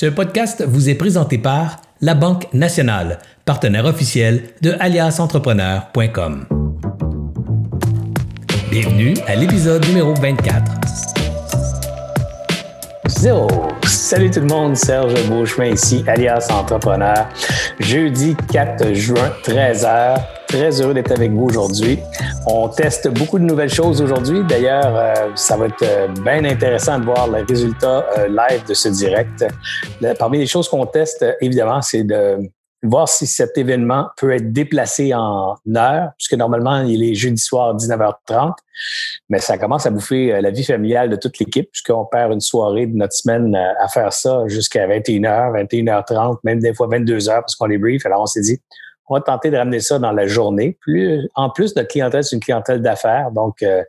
Ce podcast vous est présenté par La Banque Nationale, partenaire officiel de aliasentrepreneur.com. Bienvenue à l'épisode numéro 24. Zéro. Salut tout le monde, Serge Beauchemin ici, alias Entrepreneur. Jeudi 4 juin, 13h. Très heureux d'être avec vous aujourd'hui. On teste beaucoup de nouvelles choses aujourd'hui. D'ailleurs, euh, ça va être euh, bien intéressant de voir les résultats euh, live de ce direct. parmi les choses qu'on teste, évidemment, c'est de voir si cet événement peut être déplacé en heure, puisque normalement, il est jeudi soir 19h30, mais ça commence à bouffer la vie familiale de toute l'équipe, puisqu'on perd une soirée de notre semaine à faire ça jusqu'à 21h, 21h30, même des fois 22h, parce qu'on est brief. Alors, on s'est dit, on va tenter de ramener ça dans la journée. Plus, en plus, notre clientèle, c'est une clientèle d'affaires, donc euh,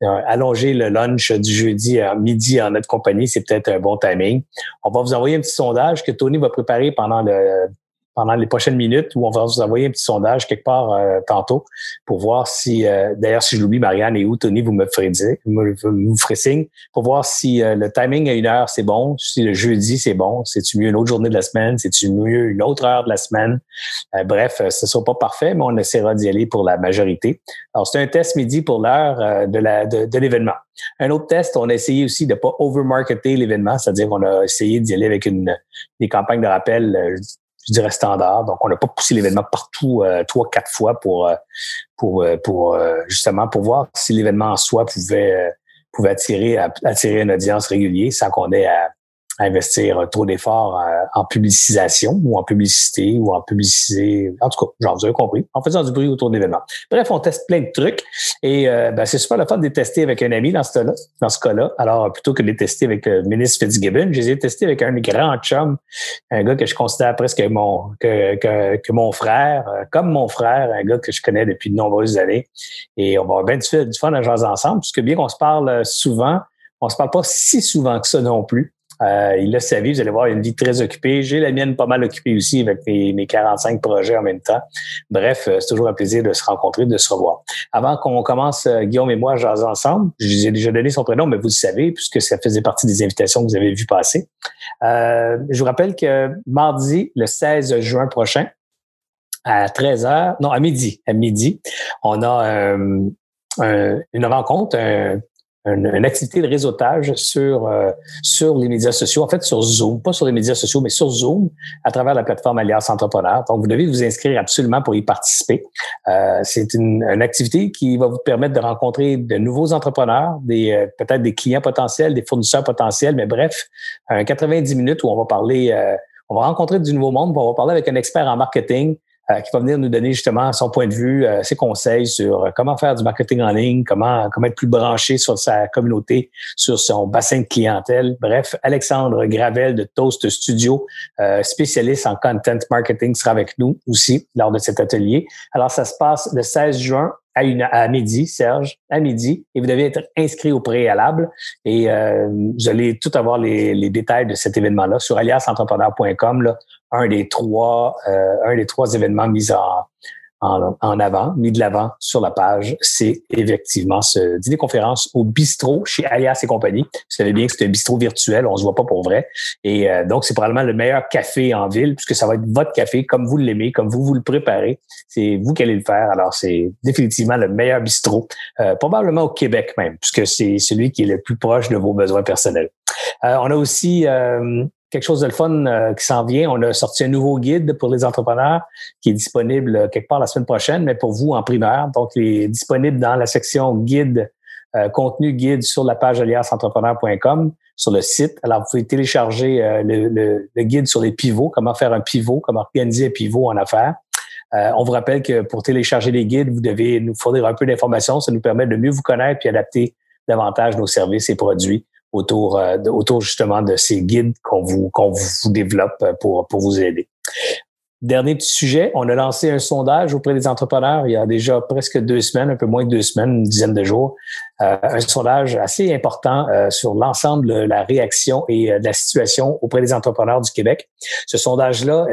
allonger le lunch du jeudi à midi en notre compagnie, c'est peut-être un bon timing. On va vous envoyer un petit sondage que Tony va préparer pendant le pendant les prochaines minutes où on va vous envoyer un petit sondage quelque part euh, tantôt pour voir si, euh, d'ailleurs, si je l'oublie, Marianne et où, Tony, vous me ferez dire, vous ferez signe pour voir si euh, le timing à une heure, c'est bon, si le jeudi, c'est bon, c'est-tu mieux une autre journée de la semaine, c'est-tu mieux une autre heure de la semaine? bref, ce ne sera pas parfait, mais on essaiera d'y aller pour la majorité. Alors, c'est un test midi pour l'heure de, la, de, de l'événement. Un autre test, on a essayé aussi de pas overmarketer l'événement, c'est-à-dire qu'on a essayé d'y aller avec une, des campagnes de rappel je dirais standard. Donc, on n'a pas poussé l'événement partout euh, trois, quatre fois pour, euh, pour, euh, pour justement pour voir si l'événement en soi pouvait, pouvait attirer, attirer une audience régulière sans qu'on ait à, investir trop d'efforts euh, en publicisation ou en publicité ou en publicité. En tout cas, vous avez compris, en faisant du bruit autour d'événements. Bref, on teste plein de trucs et euh, ben, c'est super le fun de les tester avec un ami dans ce, cas-là. Alors, plutôt que de les tester avec le ministre Fitzgibbon, je les ai testés avec un grand chum, un gars que je considère presque mon, que, que, que mon frère, euh, comme mon frère, un gars que je connais depuis de nombreuses années. Et on va avoir bien du, fun à jouer ensemble, puisque bien qu'on se parle souvent, on se parle pas si souvent que ça non plus. Euh, il a sa vie, vous allez voir, il a une vie très occupée. J'ai la mienne pas mal occupée aussi avec mes, mes 45 projets en même temps. Bref, euh, c'est toujours un plaisir de se rencontrer, de se revoir. Avant qu'on commence, euh, Guillaume et moi, jaser ensemble, je vous ai déjà donné son prénom, mais vous le savez, puisque ça faisait partie des invitations que vous avez vues passer. je vous rappelle que mardi, le 16 juin prochain, à 13 h non, à midi, à midi, on a une rencontre, une, activité de réseautage sur euh, sur les médias sociaux, en fait sur Zoom, pas sur les médias sociaux, mais sur Zoom à travers la plateforme Alliance Entrepreneur. Donc, vous devez vous inscrire absolument pour y participer. Euh, c'est une, une, activité qui va vous permettre de rencontrer de nouveaux entrepreneurs, des euh, peut-être des clients potentiels, des fournisseurs potentiels, mais bref, un 90 minutes où on va parler, on va rencontrer du nouveau monde, on va parler avec un expert en marketing, euh, qui va venir nous donner justement son point de vue, euh, ses conseils sur euh, comment faire du marketing en ligne, comment, comment être plus branché sur sa communauté, sur son bassin de clientèle. Bref, Alexandre Gravel de Toast Studio, spécialiste en content marketing, sera avec nous aussi lors de cet atelier. Alors, ça se passe le 16 juin à, une, à midi, Serge, à midi, et vous devez être inscrit au préalable. Et vous allez tout avoir les, les détails de cet événement-là sur aliasentrepreneur.com un des trois, euh, un des trois événements mis en, en, avant, mis de l'avant sur la page, c'est effectivement ce dîner conférence au bistrot chez Alias et compagnie. Vous savez bien que c'est un bistrot virtuel, on se voit pas pour vrai. Et euh, donc, c'est probablement le meilleur café en ville, puisque ça va être votre café, comme vous l'aimez, comme vous vous le préparez. C'est vous qui allez le faire. Alors, c'est définitivement le meilleur bistrot, euh, probablement au Québec même, puisque c'est celui qui est le plus proche de vos besoins personnels. on a aussi quelque chose de le fun euh, qui s'en vient. On a sorti un nouveau guide pour les entrepreneurs qui est disponible euh, quelque part la semaine prochaine, mais pour vous en primaire. Donc, il est disponible dans la section guide, euh, contenu guide sur la page aliasentrepreneur.com sur le site. Alors, vous pouvez télécharger le, le, le, guide sur les pivots, comment faire un pivot, comment organiser un pivot en affaires. on vous rappelle que pour télécharger les guides, vous devez nous fournir un peu d'informations. Ça nous permet de mieux vous connaître puis adapter davantage nos services et produits autour, euh, autour justement de ces guides qu'on vous, qu'on vous développe euh, pour, pour vous aider. Dernier petit sujet, on a lancé un sondage auprès des entrepreneurs il y a déjà presque deux semaines, un peu moins de deux semaines, une dizaine de jours. Euh, un sondage assez important euh, sur l'ensemble de la réaction et euh, de la situation auprès des entrepreneurs du Québec. Ce sondage-là,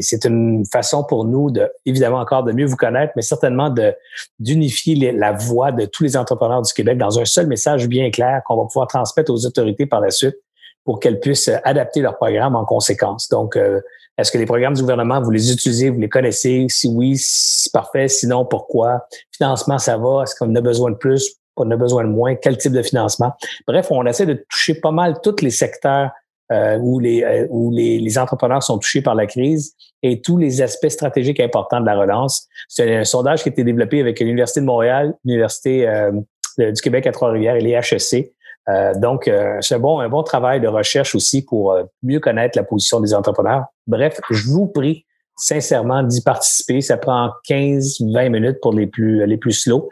c'est une façon pour nous de, évidemment encore, de mieux vous connaître, mais certainement de d'unifier la voix de tous les entrepreneurs du Québec dans un seul message bien clair qu'on va pouvoir transmettre aux autorités par la suite pour qu'elles puissent adapter leur programme en conséquence. Donc, euh, est-ce que les programmes du gouvernement, vous les utilisez, vous les connaissez? Si oui, c'est parfait. Sinon, pourquoi? Financement, ça va. Est-ce qu'on a besoin de plus? On a besoin de moins? Quel type de financement? Bref, on essaie de toucher pas mal tous les secteurs euh, où, les, euh, où les, les, entrepreneurs sont touchés par la crise et tous les aspects stratégiques importants de la relance. C'est un sondage qui a été développé avec l'Université de Montréal, l'Université euh, du Québec à Trois-Rivières et les HEC. Euh, donc, euh, c'est bon, un bon travail de recherche aussi pour mieux connaître la position des entrepreneurs. Bref, je vous prie sincèrement d'y participer. Ça prend 15-20 minutes pour les plus les plus slow.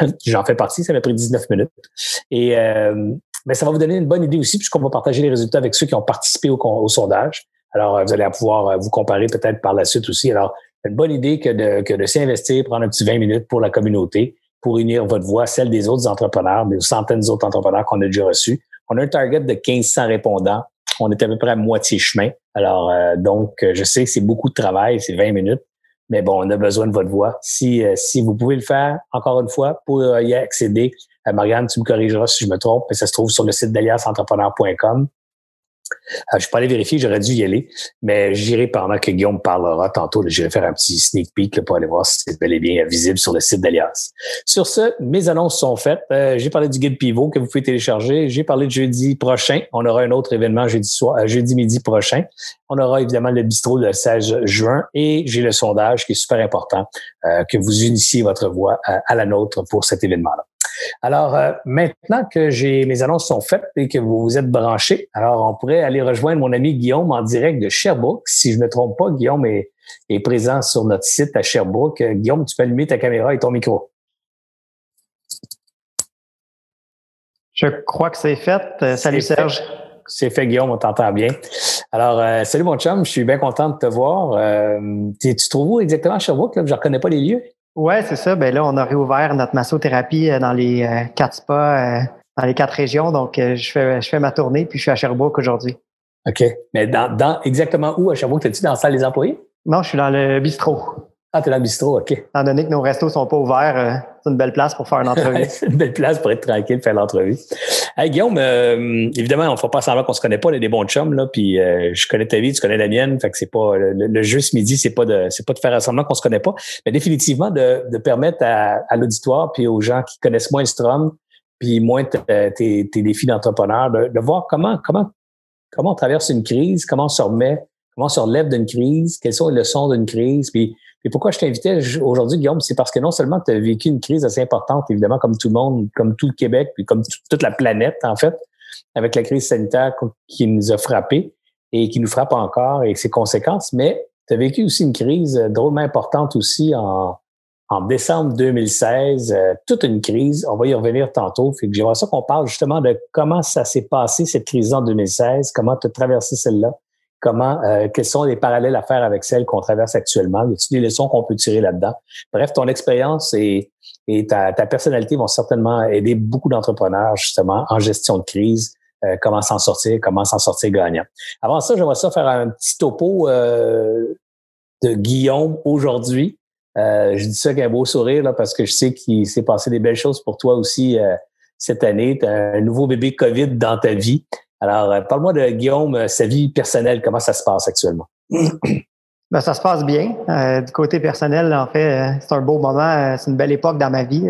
J'en fais partie, ça m'a pris 19 minutes. Et mais ça va vous donner une bonne idée aussi, puisqu'on va partager les résultats avec ceux qui ont participé au, sondage. Alors, euh, vous allez pouvoir euh, vous comparer peut-être par la suite aussi. Alors, une bonne idée que de, que de s'investir, prendre un petit 20 minutes pour la communauté, pour unir votre voix, celle des autres entrepreneurs, des centaines d'autres entrepreneurs qu'on a déjà reçus. On a un target de 1500 répondants. On est à peu près à moitié chemin. Alors, euh, donc, je sais que c'est beaucoup de travail, c'est 20 minutes. Mais bon, on a besoin de votre voix. Si, si vous pouvez le faire, encore une fois, pour y accéder, euh, Marianne, tu me corrigeras si je me trompe, mais ça se trouve sur le site d'aliasentrepreneur.com. Euh, je ne suis pas allé vérifier, j'aurais dû y aller, mais j'irai pendant que Guillaume parlera tantôt. J'irai faire un petit sneak peek pour aller voir si c'est bel et bien visible sur le site d'Alias. Sur ce, mes annonces sont faites. Euh, j'ai parlé du guide pivot que vous pouvez télécharger. J'ai parlé de jeudi prochain. On aura un autre événement jeudi soir, jeudi midi prochain. On aura évidemment le bistrot le 16 juin et j'ai le sondage qui est super important que vous unissiez votre voix à la nôtre pour cet événement-là. Alors, euh, maintenant que j'ai mes annonces sont faites et que vous vous êtes branchés, alors on pourrait aller rejoindre mon ami Guillaume en direct de Sherbrooke. Si je ne me trompe pas, Guillaume est, est présent sur notre site à Sherbrooke. Euh, Guillaume, tu peux allumer ta caméra et ton micro. Je crois que c'est fait. Euh, salut Serge. C'est fait, Guillaume, on t'entend bien. Alors, salut mon chum, je suis bien content de te voir. tu, tu trouves où exactement à Sherbrooke? Là? Je ne reconnais pas les lieux. Oui, c'est ça. Ben là, on a réouvert notre massothérapie euh, dans les euh, quatre spas, euh, dans les quatre régions. Donc, je fais, je fais ma tournée, puis je suis à Sherbrooke aujourd'hui. OK. Mais dans, dans exactement où à Sherbrooke? Es-tu dans la salle des employés? Non, je suis dans le bistrot. Ah, t'es dans le bistrot, OK. Étant donné que nos restos sont pas ouverts, c'est une belle place pour faire une entrevue. c'est une belle place pour être tranquille, faire l'entrevue. Hey, Guillaume, euh, évidemment, on ne fait pas semblant qu'on se connaît pas, on est des bons chums, là, puis euh, je connais ta vie, tu connais la mienne, fait que c'est pas le, le, jeu ce midi, c'est pas de c'est pas de faire semblant qu'on se connaît pas, mais définitivement de, de permettre à, à l'auditoire puis aux gens qui connaissent moins Strom, puis moins tes, tes défis d'entrepreneur, de, de, voir comment comment comment on traverse une crise, comment on se remet, comment on se relève d'une crise, quelles sont les leçons d'une crise, puis et pourquoi je t'invitais? Aujourd'hui, Guillaume, c'est parce que non seulement tu as vécu une crise assez importante, évidemment, comme tout le monde, comme tout le Québec, puis comme toute la planète, en fait, avec la crise sanitaire qui nous a frappés et qui nous frappe encore et ses conséquences, mais tu as vécu aussi une crise drôlement importante aussi en, en décembre 2016, euh, toute une crise. On va y revenir tantôt. Fait que j'aimerais ça qu'on parle justement de comment ça s'est passé, cette crise en 2016, comment tu as traversé celle-là, comment, euh, quels sont les parallèles à faire avec celles qu'on traverse actuellement? Y a-t-il des leçons qu'on peut tirer là-dedans? Bref, ton expérience et, ta, personnalité vont certainement aider beaucoup d'entrepreneurs, justement, en gestion de crise, euh, comment s'en sortir, comment s'en sortir gagnant. Avant ça, j'aimerais ça faire un petit topo euh, de Guillaume aujourd'hui. je dis ça avec un beau sourire là, parce que je sais qu'il s'est passé des belles choses pour toi aussi cette année. Tu as un nouveau bébé COVID dans ta vie. Alors, euh, parle-moi de Guillaume, euh, sa vie personnelle, comment ça se passe actuellement? Ben, ça se passe bien. Euh, du côté personnel, en fait, c'est un beau moment, c'est une belle époque dans ma vie.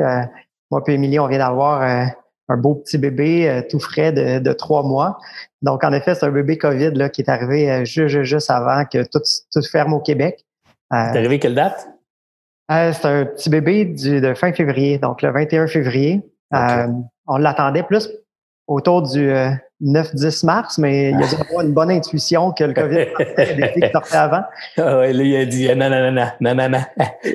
moi et Émilie, on vient d'avoir un beau petit bébé tout frais de, trois mois. Donc, en effet, c'est un bébé COVID là, qui est arrivé juste, juste avant que tout, tout ferme au Québec. c'est arrivé quelle date? c'est un petit bébé du, de fin février, donc le 21 février. on l'attendait plus autour du 9-10 mars, mais il a dû avoir une bonne intuition que le COVID sortait avant. Ah oui, lui, il a dit non, non, non, non, non, non,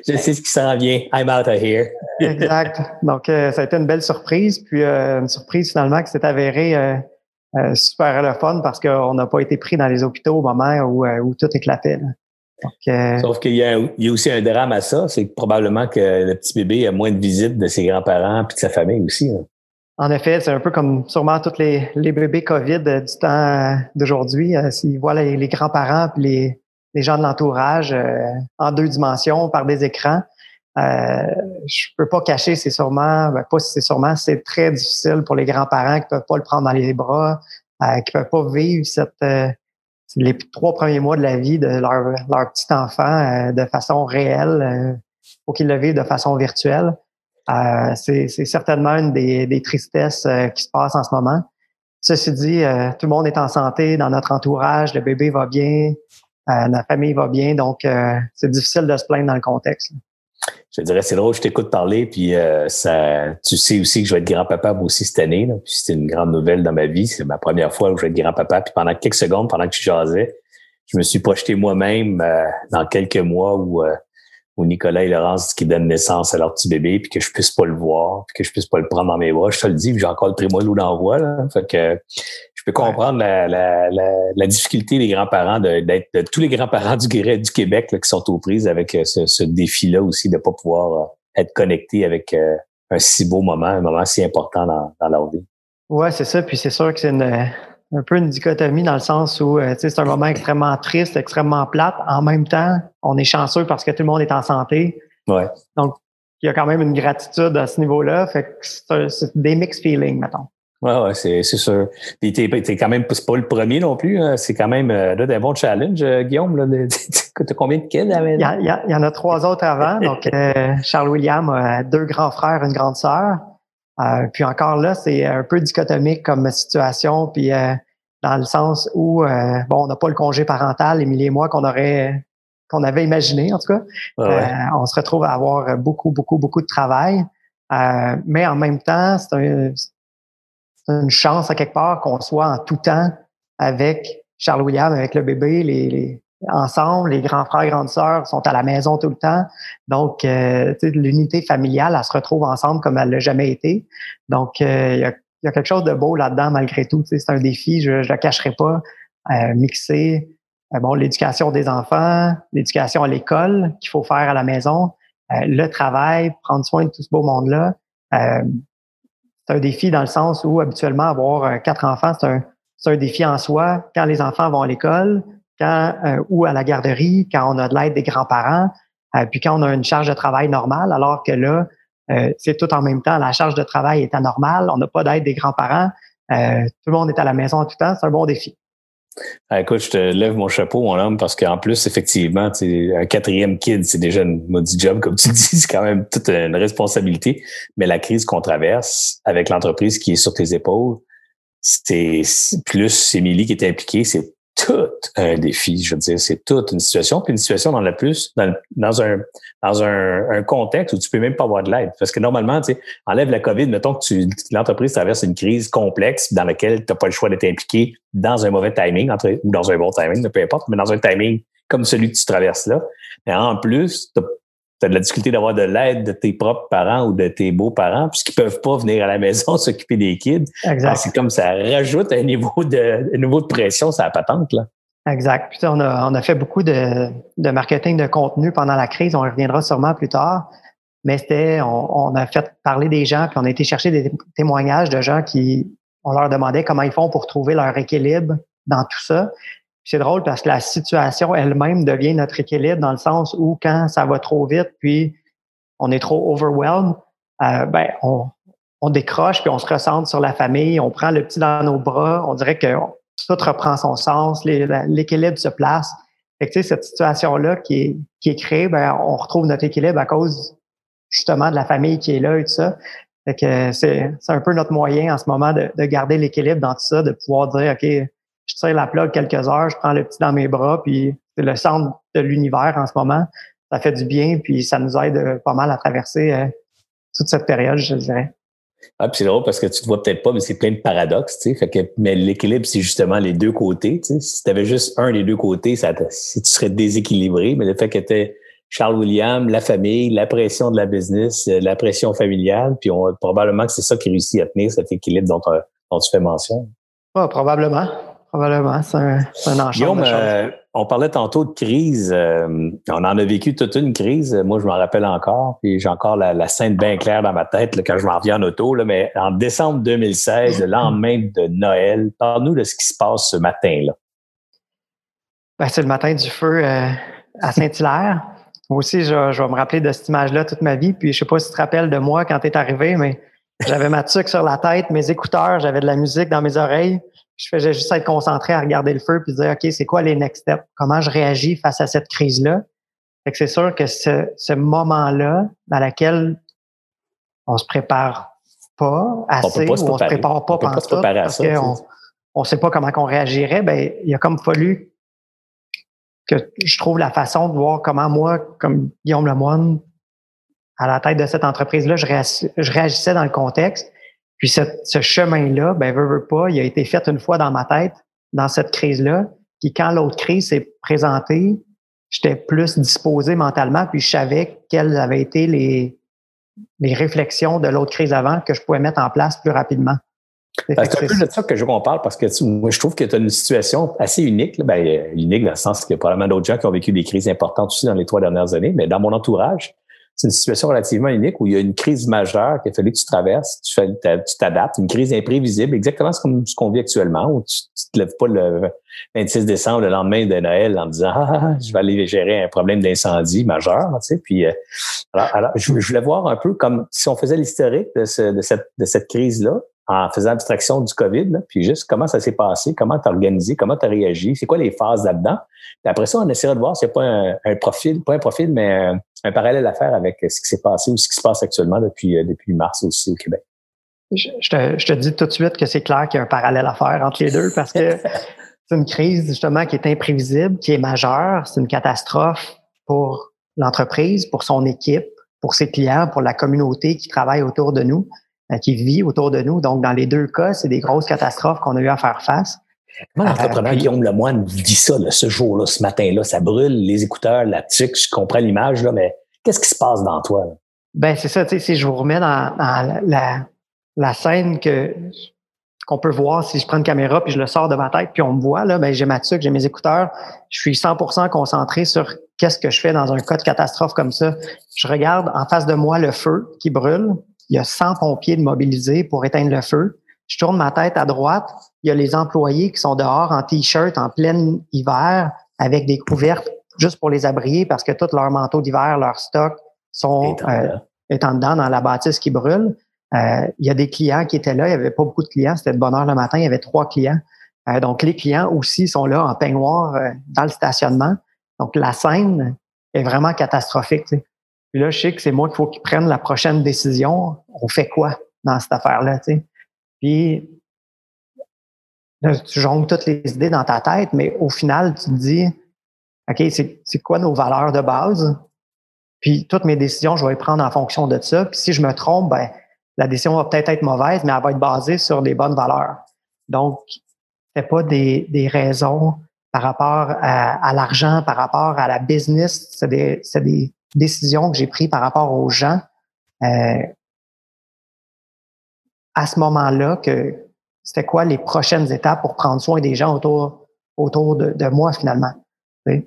je sais ce qui s'en vient. I'm out of here. exact. Donc, euh, ça a été une belle surprise. Puis, euh, une surprise finalement qui s'est avérée euh, super le fun parce qu'on n'a pas été pris dans les hôpitaux au moment où, où tout éclatait. Donc, Sauf qu'il y, y a aussi un drame à ça, c'est probablement que le petit bébé a moins de visites de ses grands-parents puis de sa famille aussi. Hein. En effet, c'est un peu comme sûrement tous les, les bébés COVID euh, du temps euh, d'aujourd'hui. Euh, s'ils voient les, grands-parents et les, gens de l'entourage en deux dimensions par des écrans, euh, je peux pas cacher, c'est sûrement, ben pas c'est sûrement, c'est très difficile pour les grands-parents qui peuvent pas le prendre dans les bras, qui ne peuvent pas vivre cette, les trois premiers mois de la vie de leur, leur petit enfant de façon réelle ou qu'ils le vivent de façon virtuelle. C'est certainement une des, des tristesses qui se passent en ce moment. Ceci dit, tout le monde est en santé dans notre entourage, le bébé va bien, la famille va bien, donc c'est difficile de se plaindre dans le contexte je dirais, c'est drôle, je t'écoute parler, puis euh, ça, tu sais aussi que je vais être grand-papa aussi cette année. Là, puis c'est une grande nouvelle dans ma vie. C'est ma première fois où je vais être grand-papa. Puis pendant quelques secondes, pendant que je jasais, je me suis projeté moi-même euh, dans quelques mois où, euh, où Nicolas et Laurence qui donnent naissance à leur petit bébé, puis que je puisse pas le voir, puis que je puisse pas le prendre dans mes bras. Je te le dis, j'ai encore le primo loup d'envoi. Là. Fait que je peux comprendre la, la, la, difficulté des grands-parents d'être de, tous les grands-parents du, du Québec qui sont aux prises avec euh, ce, ce défi-là aussi de pas pouvoir euh, être connectés avec euh, un si beau moment, un moment si important dans, dans leur vie. Ouais, c'est ça. Puis c'est sûr que c'est un peu une dichotomie dans le sens où c'est un moment extrêmement triste, extrêmement plate. En même temps, on est chanceux parce que tout le monde est en santé. Ouais. Donc, il y a quand même une gratitude à ce niveau-là. Fait que c'est des mixed feelings, mettons. Ouais, ouais, c'est, sûr. Puis t'es, t'es quand même pas le premier non plus. Hein. C'est quand même euh, là, un bon challenge, euh, Guillaume. Là, t'as combien de kids? Il y, il y, en a trois autres avant. Donc, euh, Charles William a deux grands frères, une grande sœur. puis encore là, c'est un peu dichotomique comme situation. Puis dans le sens où, bon, on n'a pas le congé parental, Émilie et moi, qu'on aurait qu'on avait imaginé, en tout cas. on se retrouve à avoir beaucoup, beaucoup, beaucoup de travail. mais en même temps, c'est un, une chance à quelque part qu'on soit en tout temps avec Charles William, avec le bébé, les, les ensemble, les grands frères, grandes sœurs sont à la maison tout le temps. Donc, euh, l'unité familiale, elle se retrouve ensemble comme elle l'a jamais été. Donc, euh, il y, a, y, a, quelque chose de beau là-dedans malgré tout. C'est un défi, je ne le cacherai pas. Euh, mixer euh, bon, l'éducation des enfants, l'éducation à l'école qu'il faut faire à la maison, euh, le travail, prendre soin de tout ce beau monde-là c'est un défi dans le sens où habituellement avoir quatre enfants, c'est un, un, défi en soi. Quand les enfants vont à l'école, quand ou à la garderie, quand on a de l'aide des grands-parents, puis quand on a une charge de travail normale, alors que là, c'est tout en même temps. La charge de travail est anormale, on n'a pas d'aide des grands-parents, tout le monde est à la maison en tout temps. C'est un bon défi. Ah, écoute, je te lève mon chapeau, mon homme, parce qu'en plus, effectivement, un quatrième kid, c'est déjà une maudit job, comme tu dis, c'est quand même toute une responsabilité. Mais la crise qu'on traverse avec l'entreprise qui est sur tes épaules, c'est plus Émilie qui est impliquée, c'est tout un défi. Je veux dire, c'est toute une situation, puis une situation dans la plus dans, un dans un, un, contexte où tu peux même pas avoir de l'aide. Parce que normalement, tu sais, enlève la COVID, mettons que tu l'entreprise traverse une crise complexe dans laquelle tu n'as pas le choix d'être impliqué dans un mauvais timing, entre, ou dans un bon timing, peu importe, mais dans un timing comme celui que tu traverses là. Et en plus, tu as de la difficulté d'avoir de l'aide de tes propres parents ou de tes beaux-parents, puisqu'ils peuvent pas venir à la maison s'occuper des kids. Exact. C'est comme ça rajoute un niveau de, un niveau de pression sur la patente, là. Exact. Puis on a, on a fait beaucoup de, de marketing de contenu pendant la crise. On reviendra sûrement plus tard. Mais c'était, on, on, a fait parler des gens, puis on a été chercher des témoignages de gens qui, on leur demandait comment ils font pour trouver leur équilibre dans tout ça c'est drôle parce que la situation elle-même devient notre équilibre dans le sens où quand ça va trop vite, puis on est trop overwhelmed, euh, ben on, on, décroche puis on se recentre sur la famille, on prend le petit dans nos bras, on dirait que tout reprend son sens, l'équilibre se place. Fait que, cette situation-là qui est, qui est créée, ben, on retrouve notre équilibre à cause justement de la famille qui est là et tout ça. Fait que c'est un peu notre moyen en ce moment de, de garder l'équilibre dans tout ça, de pouvoir dire, OK, je tire la plug quelques heures, je prends le petit dans mes bras, puis c'est le centre de l'univers en ce moment. Ça fait du bien, puis ça nous aide euh, pas mal à traverser euh, toute cette période, je dirais. Ah, puis c'est drôle parce que tu te vois peut-être pas, mais c'est plein de paradoxes, tu sais. Fait que, mais l'équilibre, c'est justement les deux côtés, tu sais. Si tu avais juste un des deux côtés, ça tu serais déséquilibré. Mais le fait que tu Charles William, la famille, la pression de la business, euh, la pression familiale, puis on, probablement que c'est ça qui réussit à tenir cet équilibre dont, dont tu fais mention. Ah, probablement. Probablement, c'est un, un Guillaume, euh, on parlait tantôt de crise. Euh, on en a vécu toute une crise. Moi, je m'en rappelle encore. Puis j'ai encore la, scène bien claire dans ma tête quand je m'en reviens en auto. Là, mais en décembre 2016, le lendemain de Noël, parle-nous de ce qui se passe ce matin-là. Ben, c'est le matin du feu euh, à Saint-Hilaire. Moi aussi, je, vais me rappeler de cette image-là toute ma vie. Puis je sais pas si tu te rappelles de moi quand tu es arrivé, mais j'avais ma tuque sur la tête, mes écouteurs, j'avais de la musique dans mes oreilles. Je faisais juste être concentré à regarder le feu puis dire, OK, c'est quoi les next steps? Comment je réagis face à cette crise-là? Fait que c'est sûr que ce, ce moment-là, dans lequel on se prépare pas assez, ou on se prépare pas pendant tout, parce qu'on on sait pas comment qu'on réagirait, ben, il a comme fallu que je trouve la façon de voir comment moi, comme Guillaume Lemoine, à la tête de cette entreprise-là, je, réagissais dans le contexte. Puis ce, chemin-là, ben, veut, veut pas, il a été fait une fois dans ma tête, dans cette crise-là. Puis quand l'autre crise s'est présentée, j'étais plus disposé mentalement, puis je savais quelles avaient été les, les réflexions de l'autre crise avant que je pouvais mettre en place plus rapidement. C'est un peu de ça que je veux qu'on parle parce que moi, je trouve que tu as une situation assez unique. ben, unique dans le sens qu'il y a probablement d'autres gens qui ont vécu des crises importantes aussi dans les trois dernières années, mais dans mon entourage, c'est une situation relativement unique où il y a une crise majeure qu'il a fallu que tu traverses, tu t'adaptes, une crise imprévisible, exactement comme ce qu'on vit actuellement, où tu, ne te lèves pas le 26 décembre, le lendemain de Noël, en disant ah, ah, ah, je vais aller gérer un problème d'incendie majeur. Tu sais, puis euh, alors, je, voulais voir un peu comme si on faisait l'historique de, cette, de cette crise-là, en faisant abstraction du COVID, puis juste comment ça s'est passé, comment tu as organisé, comment tu as réagi, c'est quoi les phases là-dedans? Après ça, on essaiera de voir s'il n'y a pas un, profil, pas un profil, mais un, parallèle à faire avec ce qui s'est passé ou ce qui se passe actuellement depuis, euh, depuis mars aussi au Québec. Je, te, je te dis tout de suite que c'est clair qu'il y a un parallèle à faire entre les deux parce que c'est une crise justement qui est imprévisible, qui est majeure, c'est une catastrophe pour l'entreprise, pour son équipe, pour ses clients, pour la communauté qui travaille autour de nous. Euh, qui vit autour de nous. Donc, dans les deux cas, c'est des grosses catastrophes qu'on a eu à faire face. Comment l'entrepreneur Guillaume Lemoine dit ça, ce jour-là, ce matin-là? Ça brûle les écouteurs, la tuque, je comprends l'image, là, mais qu'est-ce qui se passe dans toi? Ben, c'est ça, tu sais, si je vous remets dans, la, la, scène que qu'on peut voir si je prends une caméra puis je le sors de ma tête puis on me voit là ben j'ai ma tuque, j'ai mes écouteurs, je suis 100% concentré sur qu'est-ce que je fais dans un cas de catastrophe comme ça. Je regarde en face de moi le feu qui brûle, il y a 100 pompiers de mobilisés pour éteindre le feu. Je tourne ma tête à droite, il y a les employés qui sont dehors en t-shirt en plein hiver avec des couvertes juste pour les abrier parce que tous leurs manteaux d'hiver, leurs stocks sont euh, étant dedans dans la bâtisse qui brûle. Euh, il y a des clients qui étaient là, il n'y avait pas beaucoup de clients, c'était de bonne heure le matin, il y avait trois clients. Euh, donc les clients aussi sont là en peignoir euh, dans le stationnement. Donc la scène est vraiment catastrophique. Puis là, je sais que c'est moi qu'il faut qu'ils prennent la prochaine décision. On fait quoi dans cette affaire-là? Puis tu jongles toutes les idées dans ta tête, mais au final, tu te dis, OK, c'est quoi nos valeurs de base? Puis toutes mes décisions, je vais les prendre en fonction de ça. Puis si je me trompe, ben, la décision va peut-être être mauvaise, mais elle va être basée sur des bonnes valeurs. Donc, c'est pas des, des raisons par rapport à, l'argent, par rapport à la business, c'est des, des, décisions que j'ai prises par rapport aux gens euh, à ce moment-là que c'était quoi les prochaines étapes pour prendre soin des gens autour, autour de, de moi finalement. Euh,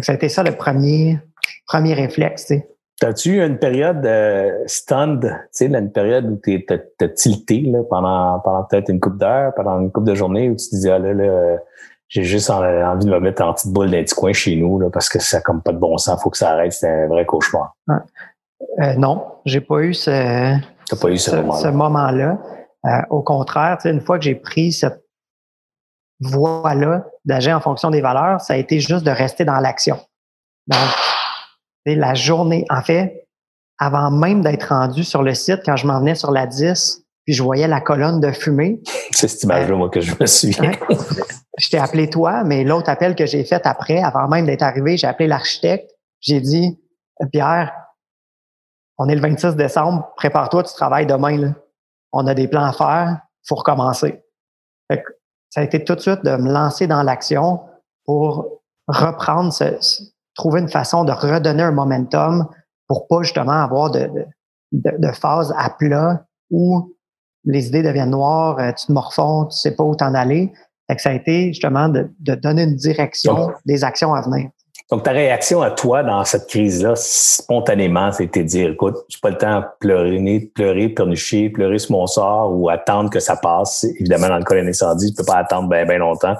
ça a été ça le premier, premier réflexe. As-tu eu une période euh, stunned, tu sais, une période où tu as tilté là, pendant, pendant peut-être une coupe d'heure, pendant une coupe de journée où tu te disais, ah, là, là, j'ai juste envie de me mettre en petite boule d'un petit coin chez nous là, parce que ça comme pas de bon sens, faut que ça arrête, c'est un vrai cauchemar. Euh, non, j'ai pas eu ce, pas eu ce, moment-là. Euh, au contraire, une fois que j'ai pris cette voie-là d'agir en fonction des valeurs, ça a été juste de rester dans l'action. Donc, la journée, en fait, avant même d'être rendu sur le site, quand je m'en venais sur la 10, puis je voyais la colonne de fumée. C'est cette image-là, moi, que je me souviens. je t'ai appelé toi, mais l'autre appel que j'ai fait après, avant même d'être arrivé, j'ai appelé l'architecte. J'ai dit, Pierre, on est le 26 décembre, prépare-toi, tu travailles demain. Là. On a des plans à faire, faut recommencer. ça a été tout de suite de me lancer dans l'action pour reprendre, ce, trouver une façon de redonner un momentum pour pas justement avoir de, de, de phase à plat où les idées deviennent noires, euh, tu te morfonds, tu sais pas où t'en aller. que ça a été justement de, donner une direction des actions à venir. Donc, ta réaction à toi dans cette crise-là, spontanément, c'était de dire, écoute, j'ai pas le temps de pleurer, pleurer, pleurnicher, pleurer sur mon sort ou attendre que ça passe. Évidemment, dans le cas d'un incendie, tu peux pas attendre bien, bien longtemps.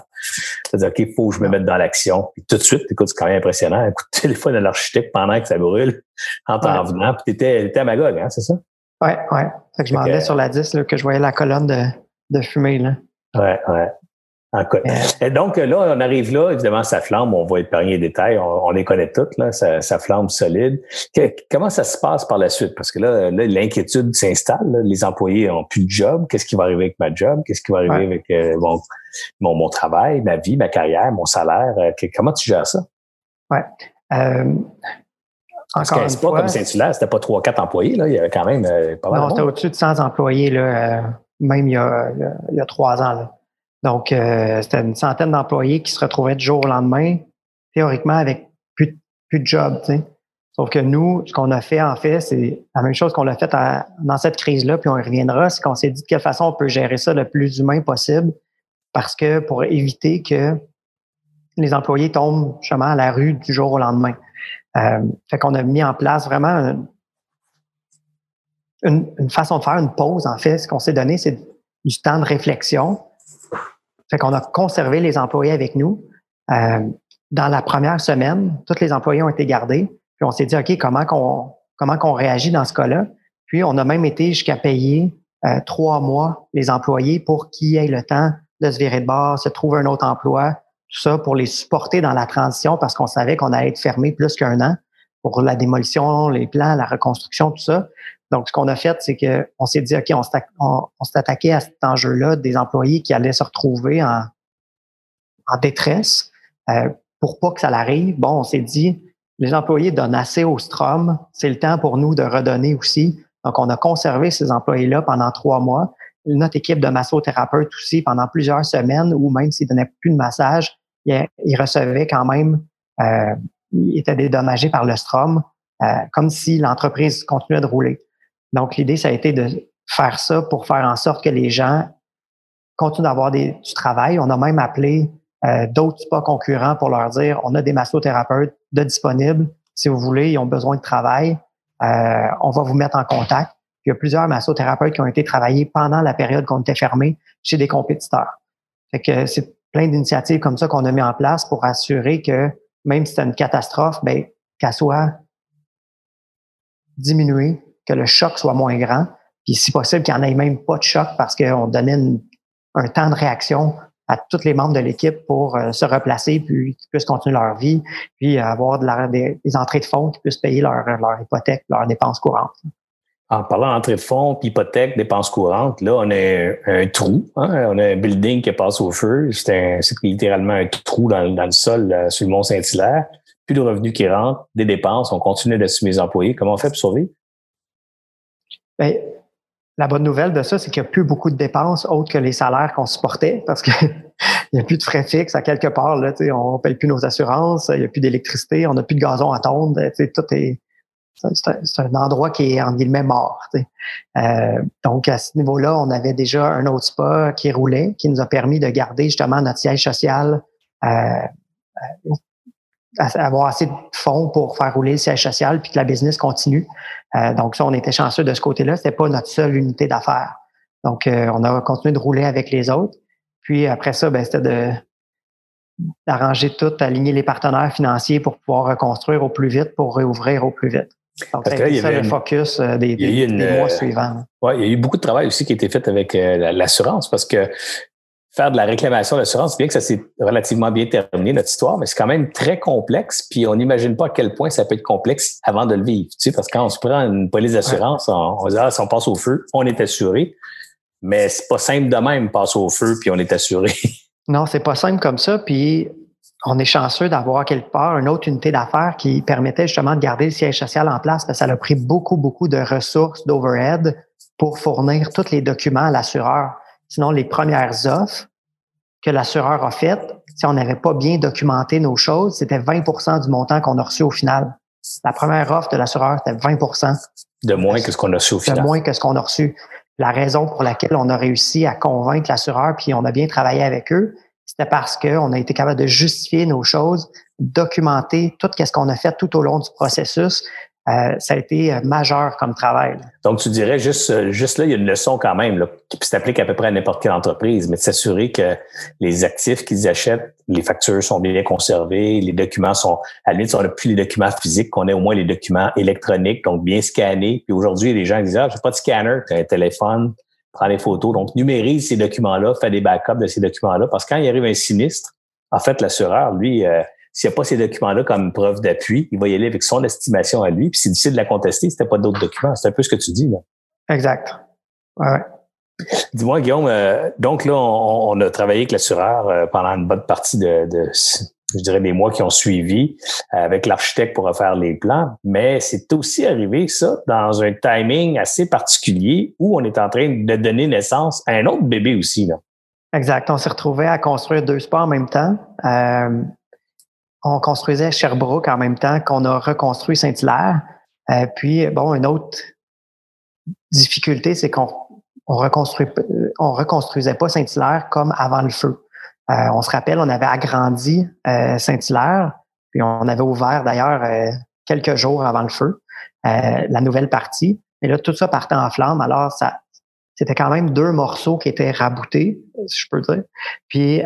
C'est-à-dire, OK, il faut que je me mette dans l'action. Puis tout de suite, écoute, c'est quand même impressionnant. Écoute, téléphone de l'architecte pendant que ça brûle, en t'en venant. Puis t'étais, étais à Magog, hein, c'est ça? Ouais, ouais. Fait que je m'en allais sur la 10, là, que je voyais la colonne de, de fumée, là. Ouais, ouais. Et donc là, on arrive là, évidemment, ça flambe, on va épargner les détails, on, les connaît toutes, là, ça, ça flambe solide. comment ça se passe par la suite? Parce que là, l'inquiétude s'installe, les employés ont plus de job, qu'est-ce qui va arriver avec ma job? Qu'est-ce qui va arriver avec euh, mon, mon, travail, ma vie, ma carrière, mon salaire? Euh, comment tu gères ça? Ouais. Euh, encore que pas comme Saint-Hilaire, c'était pas trois, quatre employés, là, il y avait quand même euh, pas mal. Non, c'était au-dessus de 100 employés, là, même il y, a, il y a trois ans. Là. Donc, euh, c'était une centaine d'employés qui se retrouvaient du jour au lendemain, théoriquement avec plus, plus de job. Sauf que nous, ce qu'on a fait, en fait, c'est la même chose qu'on a fait dans cette crise-là, puis on y reviendra, c'est qu'on s'est dit de quelle façon on peut gérer ça le plus humain possible, parce que pour éviter que les employés tombent justement à la rue du jour au lendemain. Euh, fait qu'on a mis en place vraiment une, une, façon de faire une pause, en fait. Ce qu'on s'est donné, c'est du temps de réflexion fait qu'on a conservé les employés avec nous. Euh, dans la première semaine, tous les employés ont été gardés. Puis on s'est dit, OK, comment qu'on comment qu'on réagit dans ce cas-là? Puis on a même été jusqu'à payer euh, trois mois les employés pour qu'ils aient le temps de se virer de bord, se trouver un autre emploi, tout ça pour les supporter dans la transition parce qu'on savait qu'on allait être fermé plus qu'un an pour la démolition, les plans, la reconstruction, tout ça. Donc, ce qu'on a fait, c'est qu'on s'est dit, OK, on s'est attaqué à cet enjeu-là des employés qui allaient se retrouver en, en détresse. Euh, pour pas que ça l'arrive, bon, on s'est dit, les employés donnent assez au Strom, c'est le temps pour nous de redonner aussi. Donc, on a conservé ces employés-là pendant trois mois. Notre équipe de massothérapeutes aussi, pendant plusieurs semaines, ou même s'ils donnaient plus de massage, ils recevaient quand même, euh, ils étaient dédommagés par le Strom, euh, comme si l'entreprise continuait de rouler. Donc, l'idée, ça a été de faire ça pour faire en sorte que les gens continuent d'avoir du travail. On a même appelé euh, d'autres spas concurrents pour leur dire on a des massothérapeutes de disponibles. Si vous voulez, ils ont besoin de travail. Euh, on va vous mettre en contact. il y a plusieurs massothérapeutes qui ont été travaillés pendant la période qu'on était fermé chez des compétiteurs. Fait que c'est plein d'initiatives comme ça qu'on a mis en place pour assurer que même si c'est une catastrophe, ben, qu'elle soit diminuée que le choc soit moins grand, puis si possible qu'il n'y en ait même pas de choc parce qu'on donnait un temps de réaction à tous les membres de l'équipe pour euh, se replacer, puis qu'ils puissent continuer leur vie, puis avoir de des, entrées de fonds qui puissent payer leur, hypothèque, leurs dépenses courantes. En parlant d'entrée de fonds, hypothèque, dépenses courantes, là, on a un, trou. Hein? On a un building qui passe au feu. C'est littéralement un trou dans, le sol euh, sur le Mont Saint-Hilaire. Plus de revenus qui rentrent, des dépenses. On continue d'assumer les employés. Comment on fait pour survivre? Bien, la bonne nouvelle de ça, c'est qu'il n'y a plus beaucoup de dépenses autres que les salaires qu'on supportait parce qu'il n'y a plus de frais fixes à quelque part. Là, on ne paye plus nos assurances, il n'y a plus d'électricité, on n'a plus de gazon à tondre. Tout est. C'est un, endroit qui est en guillemets mort. Euh, donc, à ce niveau-là, on avait déjà un autre spa qui roulait, qui nous a permis de garder justement notre siège social euh, euh avoir assez de fonds pour faire rouler le siège social puis que la business continue. Euh, donc ça, on était chanceux de ce côté-là. C'était pas notre seule unité d'affaires. Donc euh, on a continué de rouler avec les autres. Puis après ça, ben, c'était de d'arranger tout, aligner les partenaires financiers pour pouvoir reconstruire au plus vite, pour réouvrir au plus vite. Donc, c'est ça le focus euh, des, mois suivants. Oui, il y a eu beaucoup de travail aussi qui a été fait avec l'assurance parce que faire de la réclamation d'assurance, bien que ça s'est relativement bien terminé, notre histoire, mais c'est quand même très complexe, puis on n'imagine pas à quel point ça peut être complexe avant de le vivre. Tu sais, parce que quand on se prend une police d'assurance, on, on, dit, ah, si on passe au feu, on est assuré. Mais c'est pas simple de même, passer au feu, puis on est assuré. Non, c'est pas simple comme ça, puis on est chanceux d'avoir quelque part une autre unité d'affaires qui permettait justement de garder le siège social en place, parce que ça a pris beaucoup, beaucoup de ressources, d'overhead pour fournir tous les documents à l'assureur. Sinon, les premières offres que l'assureur a faites, si on n'avait pas bien documenté nos choses, c'était 20% du montant qu'on a reçu au final. La première offre de l'assureur, c'était 20% De moins que ce qu'on a reçu au final. De moins que ce qu'on a reçu. La raison pour laquelle on a réussi à convaincre l'assureur, puis on a bien travaillé avec eux, c'était parce qu'on a été capable de justifier nos choses, documenter tout ce qu'on a fait tout au long du processus, euh, ça a été euh, majeur comme travail. Donc, tu dirais juste, euh, juste là, il y a une leçon quand même là, qui s'applique à peu près à n'importe quelle entreprise, mais de s'assurer que les actifs qu'ils achètent, les factures sont bien conservées, les documents sont, à la limite, on n'a plus les documents physiques, qu'on ait au moins les documents électroniques, donc bien scannés. Puis aujourd'hui, les gens disent, ah, j'ai pas de scanner, tu as un téléphone, prends les photos. Donc, numérise ces documents-là, fais des backups de ces documents-là, parce que quand il arrive un sinistre, en fait, l'assureur, lui, euh, s'il n'y a pas ces documents-là comme preuve d'appui, il va y aller avec son estimation à lui, puis c'est difficile de la contester si tu pas d'autres documents. C'est un peu ce que tu dis, là. Exact. Ouais. Dis-moi, Guillaume, euh, donc là, on, a travaillé avec l'assureur euh, pendant une bonne partie de, de, je dirais, des mois qui ont suivi euh, avec l'architecte pour refaire les plans, mais c'est aussi arrivé, ça, dans un timing assez particulier où on est en train de donner naissance à un autre bébé aussi. Là. Exact. On s'est retrouvé à construire deux sports en même temps. On construisait Sherbrooke en même temps qu'on a reconstruit Saint-Hilaire. puis, bon, une autre difficulté, c'est qu'on on reconstruit, on reconstruisait pas Saint-Hilaire comme avant le feu. Euh, on se rappelle, on avait agrandi euh, Saint-Hilaire, puis on avait ouvert d'ailleurs euh, quelques jours avant le feu la nouvelle partie. Et là, tout ça partait en flammes. Alors, c'était quand même deux morceaux qui étaient raboutés, si je peux dire. Puis,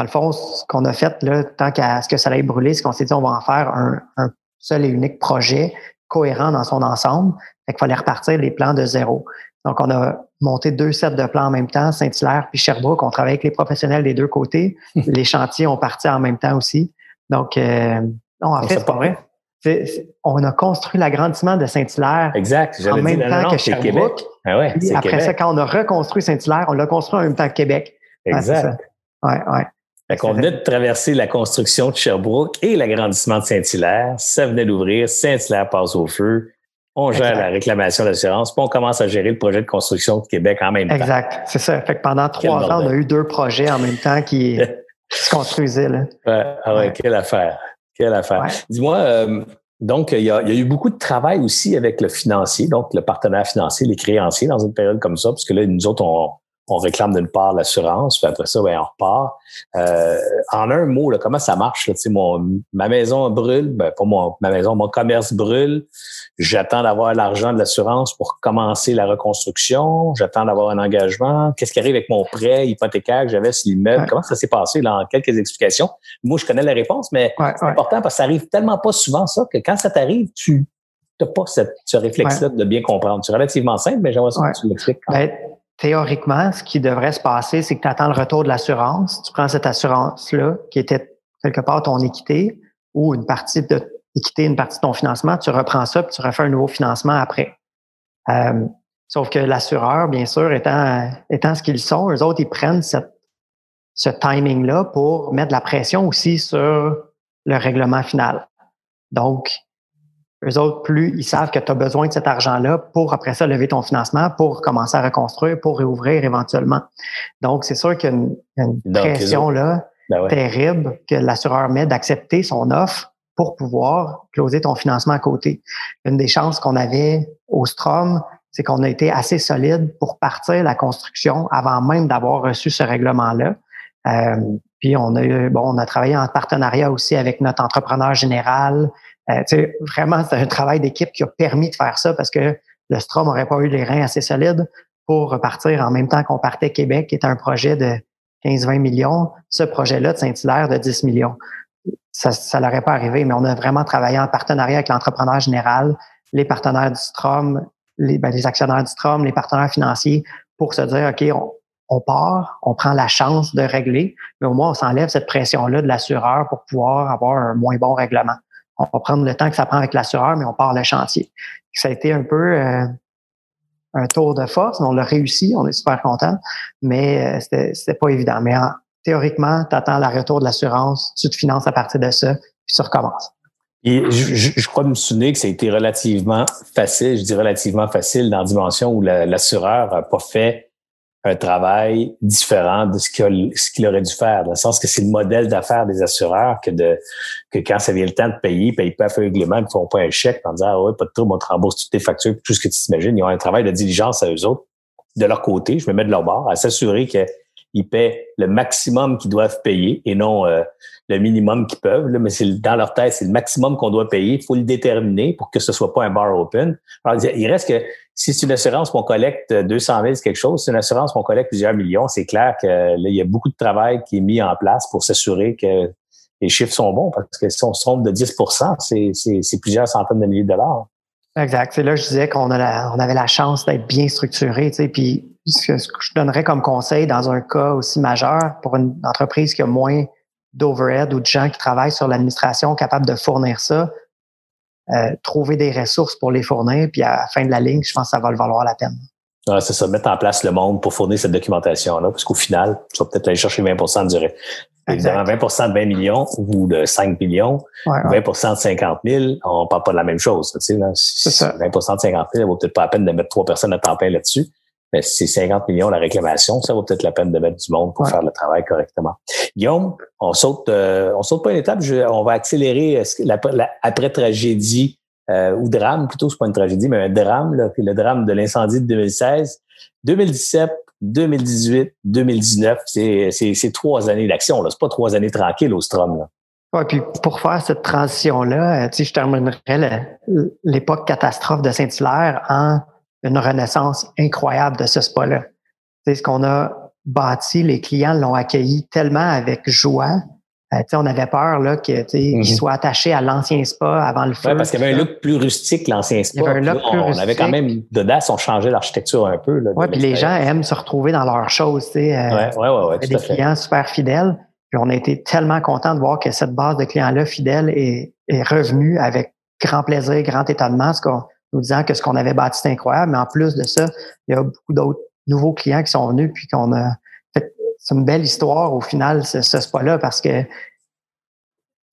dans le fond, ce qu'on a fait, là, tant qu'à ce que ça allait brûler, c'est qu'on s'est dit, on va en faire un, un, seul et unique projet cohérent dans son ensemble. Fait qu'il fallait repartir les plans de zéro. Donc, on a monté deux sets de plans en même temps, Saint-Hilaire puis Sherbrooke. On travaille avec les professionnels des deux côtés. les chantiers ont parti en même temps aussi. Donc, euh, non, en fait, c'est pas vrai. on a construit l'agrandissement de Saint-Hilaire exact, en même temps que Sherbrooke. Ah ouais, après ça, quand on a reconstruit Saint-Hilaire, on l'a construit en même temps que Québec. Exact. ouais, ouais. Fait qu'on venait de traverser la construction de Sherbrooke et l'agrandissement de Saint-Hilaire. Ça venait d'ouvrir. Saint-Hilaire passe au feu on gère la réclamation d'assurance, puis on commence à gérer le projet de construction de Québec en même temps. Exact, c'est ça. Fait que pendant trois ans, on a eu deux projets en même temps qui, se construisaient. Là. ah ouais, quelle affaire. Quelle affaire. Dis-moi, euh, donc, il y, a, il y, a, eu beaucoup de travail aussi avec le financier, donc le partenaire financier, les créanciers dans une période comme ça, parce que là, nous autres, on, on réclame d'une part l'assurance, puis après ça, ben, on repart. Euh, en un mot, là, comment ça marche? Là, mon, ma maison brûle, ben, pas mon, ma maison, mon commerce brûle. J'attends d'avoir l'argent de l'assurance pour commencer la reconstruction. J'attends d'avoir un engagement. Qu'est-ce qui arrive avec mon prêt hypothécaire que j'avais sur l'immeuble? Comment ça s'est passé là, en quelques explications? Moi, je connais la réponse, mais c'est important parce que ça arrive tellement pas souvent ça que quand ça t'arrive, tu n'as pas cette, ce réflexe-là de bien comprendre. C'est relativement simple, mais j'aimerais que tu l'expliques. Théoriquement, ce qui devrait se passer, c'est que tu attends le retour de l'assurance. Tu prends cette assurance-là, qui était quelque part ton équité, ou une partie de équité, une partie de ton financement, tu reprends ça, puis tu refais un nouveau financement après. Euh, sauf que l'assureur, bien sûr, étant, étant ce qu'ils sont, eux autres, ils prennent cette, ce timing-là pour mettre la pression aussi sur le règlement final. Donc, eux autres, plus ils savent que tu as besoin de cet argent-là pour après ça lever ton financement, pour commencer à reconstruire, pour réouvrir éventuellement. Donc, c'est sûr qu'il y a une, pression là, ben terrible que l'assureur met d'accepter son offre pour pouvoir closer ton financement à côté. Une des chances qu'on avait au Strom, c'est qu'on a été assez solide pour partir la construction avant même d'avoir reçu ce règlement-là. Euh, puis on a eu, bon, on a travaillé en partenariat aussi avec notre entrepreneur général, euh, vraiment, c'est un travail d'équipe qui a permis de faire ça parce que le Strom n'aurait pas eu les reins assez solides pour repartir en même temps qu'on partait Québec, qui était un projet de 15-20 millions. Ce projet-là de Saint-Hilaire de 10 millions. Ça ça n'aurait pas arrivé, mais on a vraiment travaillé en partenariat avec l'entrepreneur général, les partenaires du Strom, les, ben, actionnaires du Strom, les partenaires financiers pour se dire, OK, on part, on prend la chance de régler, mais au moins on s'enlève cette pression-là de l'assureur pour pouvoir avoir un moins bon règlement on va prendre le temps que ça prend avec l'assureur, mais on part le chantier. Ça a été un peu euh, un tour de force, on l'a réussi, on est super content, mais euh, c'était, pas évident. Mais théoriquement, tu attends le retour de l'assurance, tu te finances à partir de ça, puis tu recommences. Je, crois me souvenir que ça a été relativement facile, je dis relativement facile dans la dimension où l'assureur n'a pas fait un travail différent de ce qu'il, aurait dû faire, dans le sens que c'est le modèle d'affaires des assureurs que de que quand ça vient le temps de payer, payer pas aveuglément, ils font pas un chèque en disant ah ouais, pas de trouble, on te rembourse toutes tes factures, tout ce que tu t'imagines. Ils ont un travail de diligence à eux autres, de leur côté, je me mets de leur bord, à s'assurer qu'ils paient le maximum qu'ils doivent payer et non euh, le minimum qu'ils peuvent. Là, mais c'est dans leur tête, c'est le maximum qu'on doit payer. Il faut le déterminer pour que ce soit pas un bar open. Alors, il reste que si c'est une assurance qu'on collecte 200 000, quelque chose, c'est une assurance qu'on collecte plusieurs millions. C'est clair que là, il y a beaucoup de travail qui est mis en place pour s'assurer que les chiffres sont bons parce que si on se trompe de 10% c'est plusieurs centaines de milliers de dollars. Exact. C'est là je disais qu'on on avait la chance d'être bien structuré. Puis ce que, je donnerais comme conseil dans un cas aussi majeur pour une entreprise qui a moins d'overhead ou de gens qui travaillent sur l'administration capables de fournir ça, euh, trouver des ressources pour les fournir, puis à la fin de la ligne, je pense que ça va le valoir la peine. Ouais, c'est ça, mettre en place le monde pour fournir cette documentation-là, parce qu'au final, tu vas peut-être aller chercher 20 de durée. Évidemment, 20 de 20 millions ou de 5 millions, 20 de 50 000, on ne parle pas de la même chose. Tu sais, là. 20 de 50 000, ça vaut peut-être pas la peine de mettre trois personnes à temps plein là-dessus. Mais si c'est 50 millions la réclamation, ça vaut peut-être la peine de mettre du monde pour faire le travail correctement. Guillaume, on saute, euh, on saute pas une étape, on va accélérer euh, la, après tragédie euh, ou drame, plutôt c'est pas une tragédie, mais un drame, là, le drame de l'incendie de 2016, 2017, 2018, 2019, c'est trois années d'action. C'est pas trois années tranquilles au Strom. Là. Ouais, puis pour faire cette transition-là, sais, je terminerai l'époque catastrophe de Saint-Hilaire en une renaissance incroyable de ce spa-là. C'est ce qu'on a bâti, les clients l'ont accueilli tellement avec joie. Euh, on avait peur là, que, mm qu'il soit attaché à l'ancien spa avant le feu. Oui, parce qu'il y avait un look plus rustique, l'ancien spa. Il y avait un look plus on, avait quand même, dedans, on changeait l'architecture un peu. Oui, puis les gens aiment se retrouver dans leurs choses. Oui, oui, oui. des clients super fidèles. Puis on a été tellement contents de voir que cette base de clients-là fidèles est, est revenue avec grand plaisir, grand étonnement. Ce qu'on nous disant que ce qu'on avait bâti c'est incroyable, mais en plus de ça, il y a beaucoup d'autres nouveaux clients qui sont venus puis qu'on a fait. C'est une belle histoire au final, ce, ce spa-là, parce que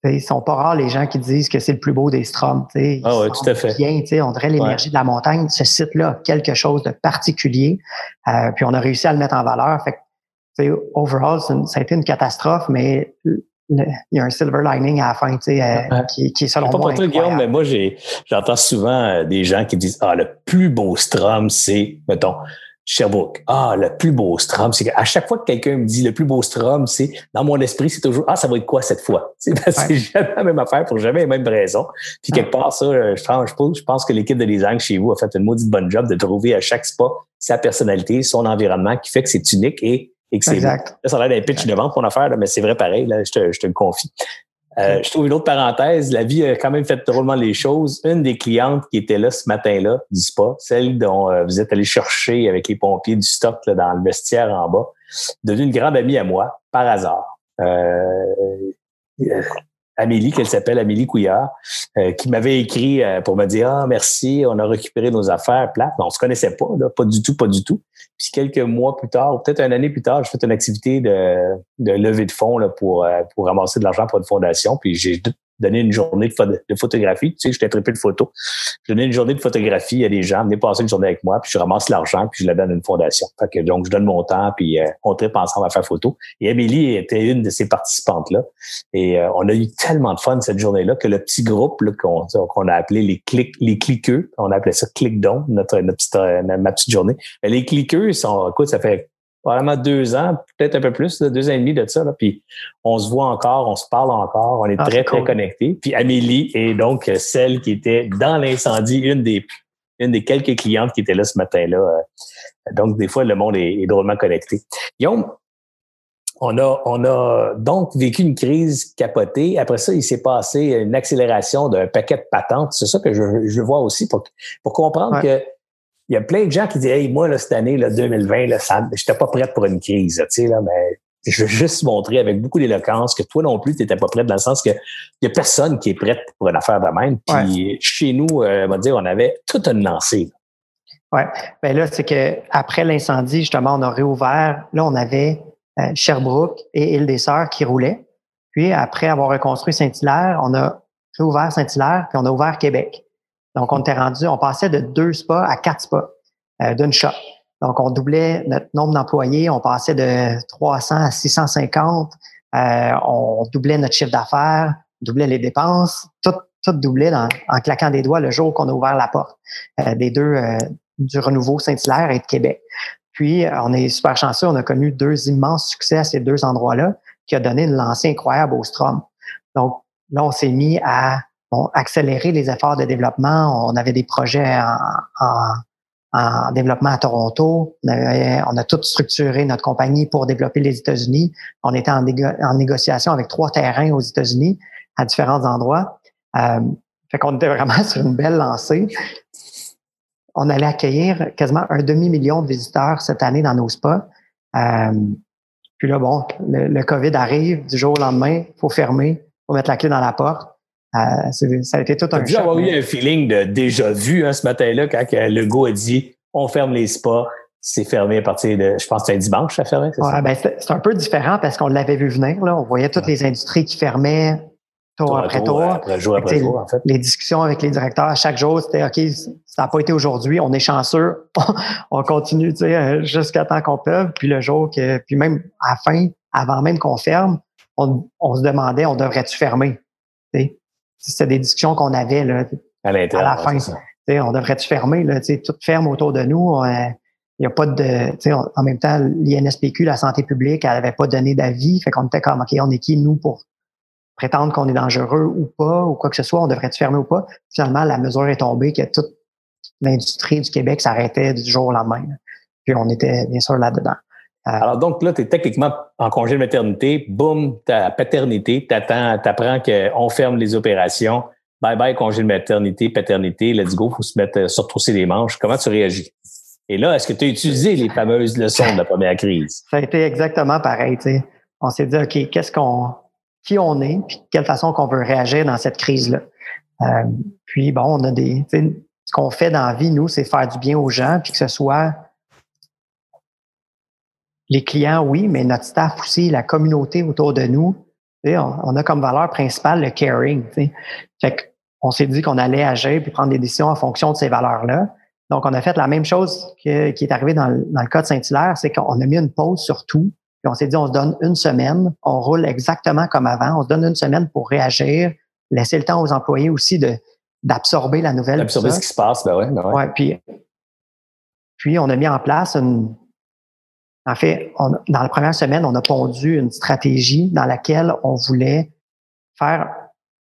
ils sont pas rares les gens qui disent que c'est le plus beau des Stroms. Ah oui, tout à fait. Bien, on dirait l'énergie de la montagne. Ce site-là quelque chose de particulier. Euh, puis on a réussi à le mettre en valeur. Fait overall, ça a été une catastrophe, mais il y a un silver lining à la fin, tu sais, euh, qui, qui, est selon pas moi. Pas Guillaume, mais moi, j'entends souvent euh, des gens qui disent Ah, le plus beau strum, c'est, mettons, Sherbrooke. Ah, le plus beau strum, c'est qu'à chaque fois que quelqu'un me dit le plus beau strum, c'est dans mon esprit, c'est toujours Ah, ça va être quoi cette fois? C'est, jamais la même affaire pour jamais les mêmes raisons. Puis quelque part, ça, euh, je pense, je pense que l'équipe de design chez vous a fait une maudite bonne job de trouver à chaque spot sa personnalité, son environnement qui fait que c'est unique et et que c'est ça a l'air d'un pitch de vente pour affaire, mais c'est vrai pareil, là, je, te, je te le confie. Euh, je trouve une autre parenthèse, la vie a quand même fait drôlement les choses. Une des clientes qui était là ce matin-là du spa, celle dont euh, vous êtes allé chercher avec les pompiers du stock là, dans le vestiaire en bas, devenue une grande amie à moi, par hasard. Euh, Amélie, qu'elle s'appelle Amélie Couillard, euh, qui m'avait écrit euh, pour me dire Ah, merci, on a récupéré nos affaires plates. On se connaissait pas, là, pas du tout, pas du tout. Puis quelques mois plus tard, ou peut-être une année plus tard, j'ai fait une activité de, de levée de fonds là, pour, euh, pour ramasser de l'argent pour une fondation. Puis j'ai donner une journée de, photographie. Tu sais, j'étais peu de photos. Je donnais une journée de photographie à des gens, venez passer une journée avec moi, puis je ramasse l'argent, puis je la donne à une fondation. Fait que, donc, je donne mon temps, puis euh, on tripe ensemble à faire photo. Et Amélie était une de ces participantes-là. Et euh, on a eu tellement de fun cette journée-là que le petit groupe qu'on a appelé les clics, les cliqueux, on appelait ça click don, notre, notre petite, euh, ma petite journée. les cliqueux, sont, écoute, ça fait probablement deux ans, peut-être un peu plus, deux ans et demi de ça. Là. Puis on se voit encore, on se parle encore, on est ah, très, très connectés. Puis Amélie est donc celle qui était dans l'incendie, une des, une des quelques clientes qui étaient là ce matin-là. Donc, des fois, le monde est, drôlement connecté. Guillaume, on a, on a donc vécu une crise capotée. Après ça, il s'est passé une accélération d'un paquet de patentes. C'est ça que je, je vois aussi pour, pour comprendre que il y a plein de gens qui disent Hey, moi, là, cette année, là, 2020, là, ça, j'étais pas prête pour une crise, tu sais, là, mais je veux juste montrer avec beaucoup d'éloquence que toi non plus, tu n'étais pas prête dans le sens que il y a personne qui est prête pour une affaire de même. Puis chez nous, euh, on va dire, on avait tout un lancé. Oui. Bien là, c'est que après l'incendie, justement, on a réouvert. Là, on avait euh, Sherbrooke et Île-des-Sœurs qui roulaient. Puis après avoir reconstruit Saint-Hilaire, on a réouvert Saint-Hilaire, puis on a ouvert Québec. Donc, on était rendu, on passait de deux spas à quatre spas euh, d'une shot. Donc, on doublait notre nombre d'employés, on passait de 300 à 650, euh, on doublait notre chiffre d'affaires, doublait les dépenses, tout, tout doublait en claquant des doigts le jour qu'on a ouvert la porte euh, des deux, du renouveau Saint-Hilaire et de Québec. Puis, on est super chanceux, on a connu deux immenses succès à ces deux endroits-là qui a donné une lancée incroyable au Strom. Donc, là, on s'est mis à bon, accélérer les efforts de développement. On avait des projets en, en, développement à Toronto. On, on, a tout structuré notre compagnie pour développer les États-Unis. On était en, négociation avec trois terrains aux États-Unis à différents endroits. Euh, Fait était vraiment sur une belle lancée. On allait accueillir quasiment un demi-million de visiteurs cette année dans nos spas. Euh, puis là, bon, le, COVID arrive du jour au lendemain, il faut fermer, il faut mettre la clé dans la porte. Euh, ça a été tout un choc. avoir eu un feeling de déjà vu hein, ce matin-là quand le go a dit on ferme les spas, c'est fermé à partir de, je pense que c'est un dimanche, ça fermait, c'est ouais, Ben, c'est un peu différent parce qu'on l'avait vu venir. Là. On voyait toutes les industries qui fermaient tour, après tour. Après jour après jour, en fait. Les discussions avec les directeurs, chaque jour, c'était OK, ça n'a pas été aujourd'hui, on est chanceux, on continue euh, jusqu'à temps qu'on peut. Puis le jour que, puis même à la fin, avant même qu'on ferme, on, se demandait, on devrait-tu fermer? C'était des discussions qu'on avait là, à, la fin. On devrait-tu fermer? Là, tout ferme autour de nous. il n'y a pas de. En même temps, l'INSPQ, la santé publique, elle n'avait pas donné d'avis. Fait qu'on était comme OK, on est qui, nous, pour prétendre qu'on est dangereux ou pas, ou quoi que ce soit, on devrait être fermer ou pas? Finalement, la mesure est tombée que toute l'industrie du Québec s'arrêtait du jour au lendemain. Puis on était bien sûr là-dedans. Euh, Alors donc là, tu es techniquement en congé de maternité, boum, ta paternité, t'attends, t'apprends qu'on ferme les opérations. Bye bye, congé de maternité, paternité, let's go, faut se mettre, se retrousser les manches. Comment tu réagis? Et là, est-ce que tu as utilisé les fameuses leçons de la première crise? Ça a été exactement pareil. sais. On s'est dit, OK, qu'est-ce qu'on qui on est, puis de quelle façon qu'on veut réagir dans cette crise-là. Euh, puis bon, on a des. Ce qu'on fait dans la vie, nous, c'est faire du bien aux gens, puis que ce soit les clients, oui, mais notre staff aussi, la communauté autour de nous. On, a comme valeur principale le caring. Fait on s'est dit qu'on allait agir puis prendre des décisions en fonction de ces valeurs-là. Donc, on a fait la même chose que, qui est arrivé dans, dans le cas de Saint-Hilaire, c'est qu'on a mis une pause sur tout on s'est dit, on se donne une semaine, on roule exactement comme avant, on se donne une semaine pour réagir, laisser le temps aux employés aussi de d'absorber la nouvelle. D'absorber ce qui se passe, ben ouais, ben ouais. ouais puis, puis on a mis en place une. En fait, dans la première semaine, on a pondu une stratégie dans laquelle on voulait faire.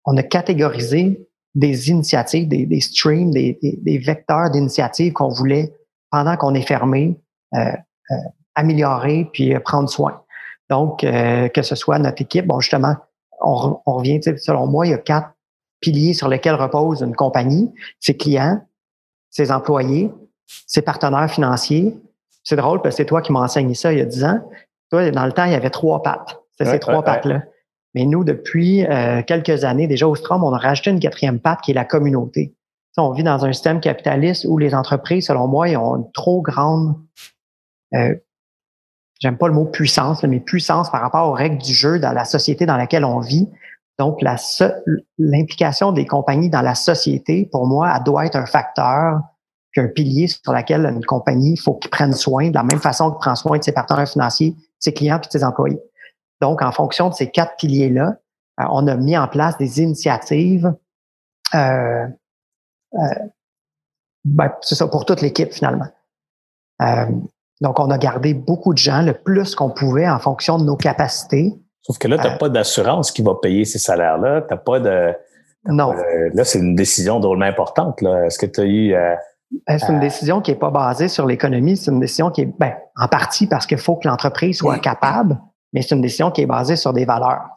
On a catégorisé des initiatives, des, des streams, des, des, vecteurs d'initiatives qu'on voulait pendant qu'on est fermé. Euh, euh, améliorer puis euh, prendre soin. Donc, euh, que ce soit notre équipe, bon, justement, on, on revient, selon moi, il y a quatre piliers sur lesquels repose une compagnie, ses clients, ses employés, ses partenaires financiers. C'est drôle parce que c'est toi qui m'as enseigné ça il y a dix ans. Toi, dans le temps, il y avait trois pattes. C'est ces trois pattes-là. Mais nous, depuis euh, quelques années, déjà au Strom, on a rajouté une quatrième patte qui est la communauté. on vit dans un système capitaliste où les entreprises, selon moi, ils ont une trop grande euh, j'aime pas le mot puissance, mais puissance par rapport aux règles du jeu dans la société dans laquelle on vit. Donc, l'implication des compagnies dans la société, pour moi, elle doit être un facteur, qu'un pilier sur lequel une compagnie, il faut qu'il prenne soin de la même façon qu'il prend soin de ses partenaires financiers, ses clients et ses employés. Donc, en fonction de ces quatre piliers-là, euh, on a mis en place des initiatives, euh, euh, ben, c'est ça, pour toute l'équipe finalement. Euh, donc, on a gardé beaucoup de gens, le plus qu'on pouvait en fonction de nos capacités. Sauf que là, tu n'as pas d'assurance qui va payer ces salaires-là. Tu pas de. Non. là, c'est une décision drôlement importante. Est-ce que tu as eu. Euh, ben, c'est une décision qui n'est pas basée sur l'économie. C'est une décision qui est, ben, en partie parce qu'il faut que l'entreprise soit capable, mais c'est une décision qui est basée sur des valeurs.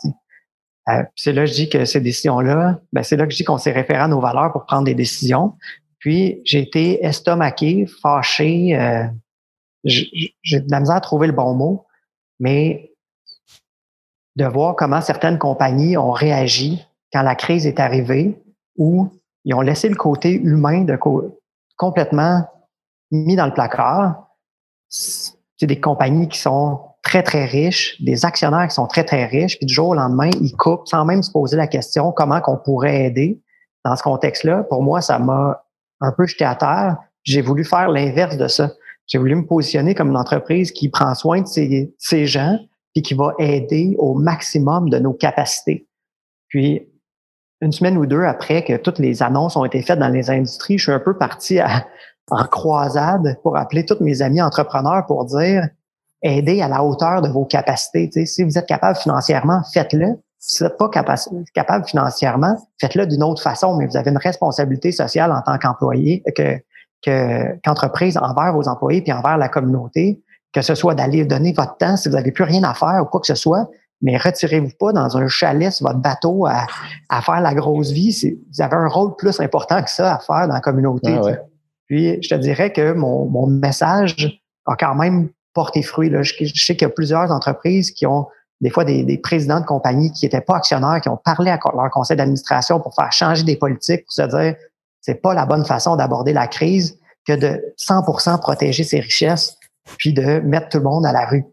Euh, c'est là que je dis que ces décisions-là, ben, c'est là que je dis qu'on s'est référé à nos valeurs pour prendre des décisions. Puis, j'ai été estomaqué, fâché, j'ai de la misère à trouver le bon mot, mais de voir comment certaines compagnies ont réagi quand la crise est arrivée, où ils ont laissé le côté humain de complètement mis dans le placard. C'est des compagnies qui sont très, très riches, des actionnaires qui sont très, très riches, puis du jour au lendemain, ils coupent sans même se poser la question comment qu'on pourrait aider dans ce contexte-là. Pour moi, ça m'a un peu jeté à terre. J'ai voulu faire l'inverse de ça. J'ai voulu me positionner comme une entreprise qui prend soin de ses, gens et qui va aider au maximum de nos capacités. Puis, une semaine ou deux après que toutes les annonces ont été faites dans les industries, je suis un peu parti en croisade pour appeler tous mes amis entrepreneurs pour dire aidez à la hauteur de vos capacités. si vous êtes capable financièrement, faites-le. Si vous n'êtes pas capable financièrement, faites-le d'une autre façon, mais vous avez une responsabilité sociale en tant qu'employé, que, qu'entreprise envers vos employés puis envers la communauté, que ce soit d'aller donner votre temps si vous n'avez plus rien à faire ou quoi que ce soit, mais retirez-vous pas dans un chalet sur votre bateau à, à faire la grosse vie. Vous avez un rôle plus important que ça à faire dans la communauté. Ah Puis je te dirais que mon, mon message a quand même porté fruit. Là. Je, sais qu'il y a plusieurs entreprises qui ont des fois des, des présidents de compagnies qui n'étaient pas actionnaires, qui ont parlé à leur conseil d'administration pour faire changer des politiques, pour se dire c'est pas la bonne façon d'aborder la crise que de 100% protéger ses richesses puis de mettre tout le monde à la rue.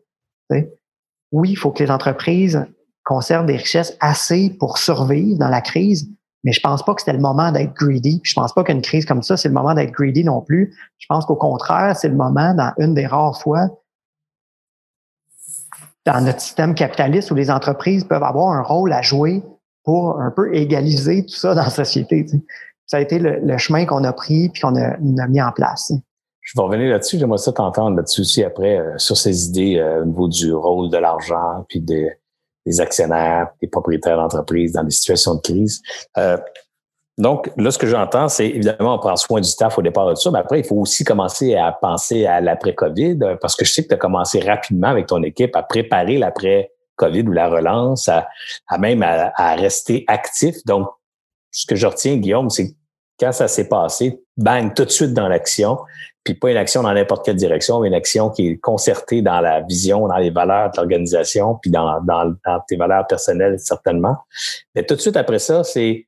Oui, il faut que les entreprises conservent des richesses assez pour survivre dans la crise, mais je pense pas que c'était le moment d'être greedy. Je pense pas qu'une crise comme ça, c'est le moment d'être greedy non plus. Je pense qu'au contraire, c'est le moment, dans une des rares fois, dans notre système capitaliste où les entreprises peuvent avoir un rôle à jouer pour un peu égaliser tout ça dans la société. Ça a été le, chemin qu'on a pris puis qu'on a, mis en place. Je vais revenir là-dessus. J'aimerais ça t'entendre là-dessus aussi après euh, sur ces idées euh, au niveau du rôle de l'argent puis des, actionnaires, des propriétaires d'entreprises dans des situations de crise. Euh, donc, là, ce que j'entends, c'est évidemment, on prend soin du staff au départ de ça, mais après, il faut aussi commencer à penser à l'après-COVID, parce que je sais que tu as commencé rapidement avec ton équipe à préparer l'après-COVID ou la relance, à, même à, à, rester actif. Donc, ce que je retiens, Guillaume, c'est quand ça s'est passé, bang, tout de suite dans l'action, puis pas une action dans n'importe quelle direction, mais une action qui est concertée dans la vision, dans les valeurs de l'organisation, puis dans, dans, dans tes valeurs personnelles, certainement. Mais tout de suite après ça, c'est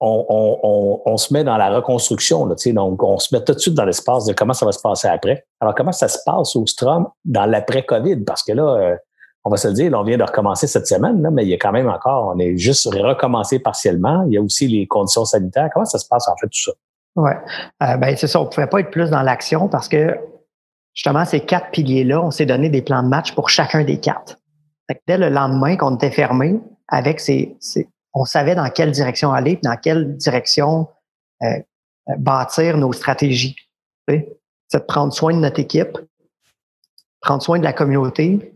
on, on, on, se met dans la reconstruction. Là, donc, on se met tout de suite dans l'espace de comment ça va se passer après. Alors, comment ça se passe au Strom dans l'après-COVID? Parce que là, euh, on va se le dire, on vient de recommencer cette semaine, là, mais il y a quand même encore, on est juste recommencé partiellement. Il y a aussi les conditions sanitaires. Comment ça se passe en fait tout ça? Oui, euh, ben, c'est ça. On ne pouvait pas être plus dans l'action parce que justement, ces quatre piliers-là, on s'est donné des plans de match pour chacun des quatre. dès le lendemain qu'on était fermé, avec ces, ces, on savait dans quelle direction aller, dans quelle direction euh, bâtir nos stratégies. C'est de prendre soin de notre équipe, prendre soin de la communauté,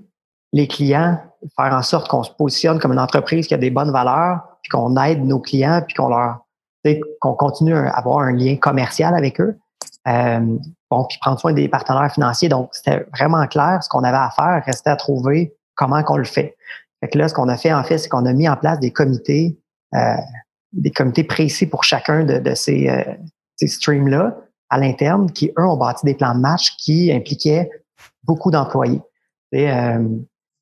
les clients, faire en sorte qu'on se positionne comme une entreprise qui a des bonnes valeurs, puis qu'on aide nos clients, puis qu'on leur qu'on continue à avoir un lien commercial avec eux. Euh, bon, puis prendre soin des partenaires financiers. Donc, c'était vraiment clair. Ce qu'on avait à faire, restait à trouver comment qu'on le fait. Fait que là, ce qu'on a fait, en fait, c'est qu'on a mis en place des comités, euh, des comités précis pour chacun de, ces, euh, ces streams-là à l'interne, qui, eux, ont bâti des plans de match qui impliquaient beaucoup d'employés. Euh,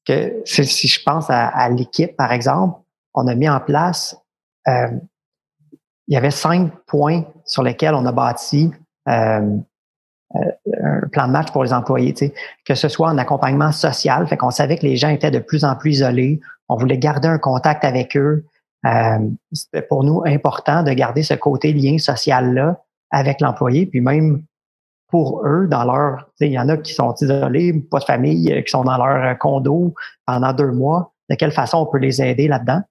que si je pense à, l'équipe, par exemple, on a mis en place, euh, il y avait cinq points sur lesquels on a bâti euh, euh, un plan de match pour les employés, que ce soit en accompagnement social, fait qu'on savait que les gens étaient de plus en plus isolés, on voulait garder un contact avec eux. Euh, c'était pour nous important de garder ce côté lien social-là avec l'employé, puis même pour eux, dans leur, il y en a qui sont isolés, pas de famille, euh, qui sont dans leur condo pendant deux mois. De quelle façon on peut les aider là-dedans?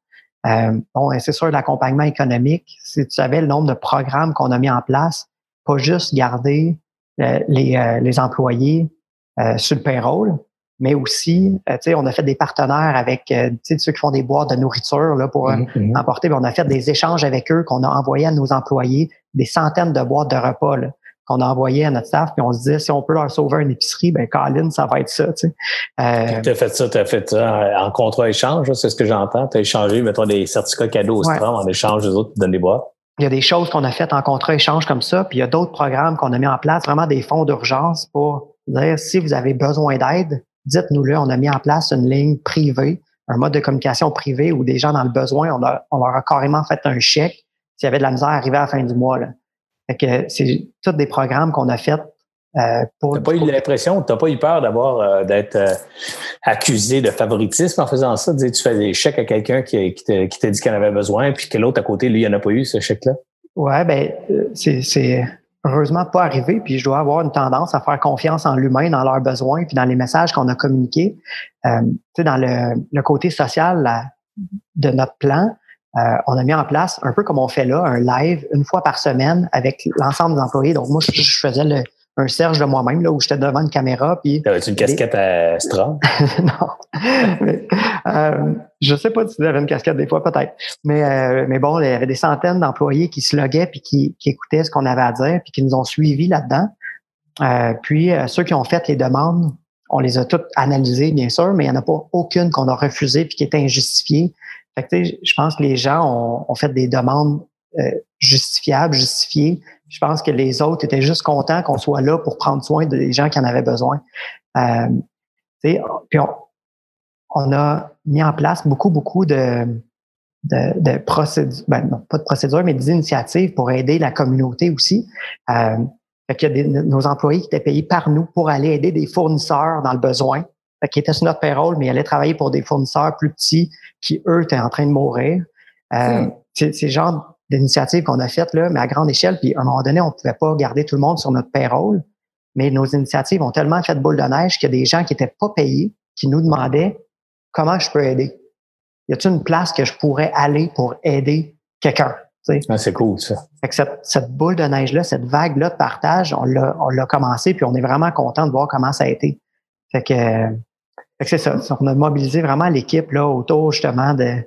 Euh, bon, c'est sûr, l'accompagnement économique, si tu savais le nombre de programmes qu'on a mis en place, pas juste garder euh, les, euh, les, employés euh, sur le payroll, mais aussi, tu sais, on a fait des partenaires avec ceux qui font des boîtes de nourriture là, pour mmh, mmh. emporter. On a fait des échanges avec eux qu'on a envoyés à nos employés, des centaines de boîtes de repas qu'on a envoyées à notre staff, puis on se disait si on peut leur sauver une épicerie, ben Colin, ça va être ça. Tu euh, as fait ça, tu as fait ça en contrat échange, c'est ce que j'entends. Tu as échangé, mettons, des certificats cadeaux au Strom en échange des autres qui donnent des boîtes. Il y a des choses qu'on a faites en contrat-échange comme ça, puis il y a d'autres programmes qu'on a mis en place, vraiment des fonds d'urgence pour dire si vous avez besoin d'aide, dites-nous-le. On a mis en place une ligne privée, un mode de communication privé où des gens dans le besoin, on, on leur a carrément fait un chèque s'il y avait de la misère à arriver à la fin du mois. Là. Fait que c'est tous des programmes qu'on a faits euh, t'as pas eu l'impression, t'as pas eu peur d'avoir euh, d'être euh, accusé de favoritisme en faisant ça, dire tu fais des chèques à quelqu'un qui, qui t'a dit qu'il en avait besoin, puis que l'autre à côté, lui, il n'en a pas eu ce chèque-là? Ouais, ben c'est heureusement pas arrivé, puis je dois avoir une tendance à faire confiance en l'humain, dans leurs besoins, puis dans les messages qu'on a communiqués. tu sais, dans le, le, côté social de notre plan, on a mis en place, un peu comme on fait là, un live une fois par semaine avec l'ensemble des employés. Donc, moi, je faisais le, un Serge de moi-même, là, où j'étais devant une caméra. Puis, T'avais-tu une casquette à Strom? non. mais, euh, je sais pas si tu avais une casquette des fois, peut-être. Mais, euh, mais bon, il y avait des centaines d'employés qui se loguaient puis qui, qui écoutaient ce qu'on avait à dire puis qui nous ont suivis là-dedans. Euh, puis, euh, ceux qui ont fait les demandes on les a toutes analysées, bien sûr, mais il n'y en a pas aucune qu'on a refusée puis qui était injustifiée. Fait que, je pense que les gens ont, fait des demandes euh, justifiables, justifiées. Je pense que les autres étaient juste contents qu'on soit là pour prendre soin des gens qui en avaient besoin. Euh, puis on, on, a mis en place beaucoup, beaucoup de, de, de procédures, ben non, pas de procédures, mais d'initiatives pour aider la communauté aussi. Euh, fait y a nos employés qui étaient payés par nous pour aller aider des fournisseurs dans le besoin, fait qui étaient sur notre payroll, mais ils allaient travailler pour des fournisseurs plus petits qui, eux, étaient en train de mourir. Euh, C'est le genre d'initiative qu'on a faites, là, mais à grande échelle. Puis à un moment donné, on ne pouvait pas garder tout le monde sur notre payroll. Mais nos initiatives ont tellement fait boule de neige qu'il y a des gens qui n'étaient pas payés, qui nous demandaient comment je peux aider? Y a-t-il une place que je pourrais aller pour aider quelqu'un? Ah, c'est cool, ça. cette, boule de neige-là, cette vague-là de partage, on l'a commencé, puis on est vraiment content de voir comment ça a été. Fait que, c'est ça. On a mobilisé vraiment l'équipe là autour justement de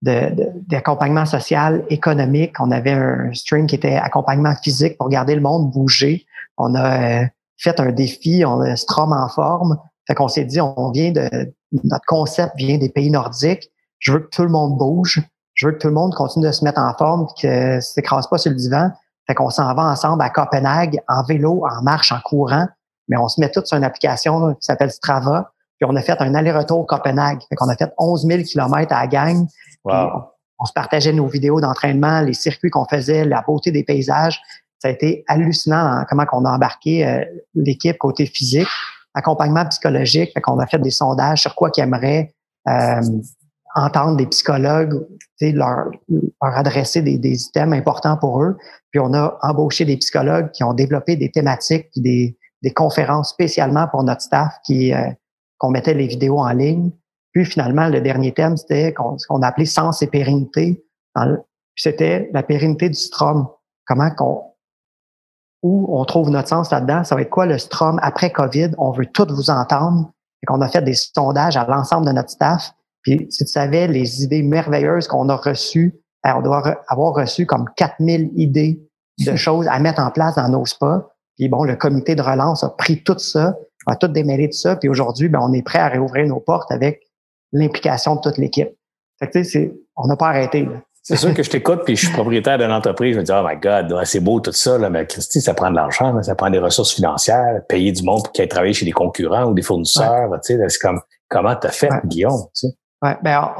d'accompagnement social, économique. On avait un stream qui était accompagnement physique pour garder le monde bouger. On a euh, fait un défi, on a Strom en forme. Fait qu'on s'est dit, on vient de notre concept vient des pays nordiques. Je veux que tout le monde bouge je veux que tout le monde continue de se mettre en forme que s'écrase pas sur le divan. Fait qu'on s'en va ensemble à Copenhague en vélo, en marche, en courant. Mais on se met tous sur une application qui s'appelle Strava. Puis on a fait un aller-retour Copenhague. Fait qu'on a fait 11 000 kilomètres à la gang. On, se partageait nos vidéos d'entraînement, les circuits qu'on faisait, la beauté des paysages. Ça a été hallucinant comment on a embarqué euh, l'équipe côté physique, accompagnement psychologique. Fait qu'on a fait des sondages sur quoi qu'ils aimeraient. Euh, entendre des psychologues, leur, leur adresser des, des items importants pour eux. Puis on a embauché des psychologues qui ont développé des thématiques, puis des, des conférences spécialement pour notre staff qui euh, qu'on mettait les vidéos en ligne. Puis finalement, le dernier thème, c'était ce qu'on appelait sens et pérennité. C'était la pérennité du strom. Comment qu'on où on trouve notre sens là-dedans? Ça va être quoi le strom après COVID? On veut tout vous entendre. Et qu'on a fait des sondages à l'ensemble de notre staff. Puis si tu savais les idées merveilleuses qu'on a reçues, euh, on doit avoir reçu comme 4000 idées de choses à mettre en place dans nos spas. Puis bon, le comité de relance a pris tout ça, a tout démêlé de ça. Puis aujourd'hui, ben, on est prêt à réouvrir nos portes avec l'implication de toute l'équipe. Fait que, tu sais, on n'a pas arrêté. C'est sûr que je t'écoute, puis je suis propriétaire d'une entreprise. Je me dis, oh my God, c'est beau tout ça, là, mais Christy, ça prend de l'argent, ça prend des ressources financières, payer du monde qui a travaillé chez des concurrents ou des fournisseurs. Tu sais, c'est comme, comment t'as fait, Guillaume? Ouais, ben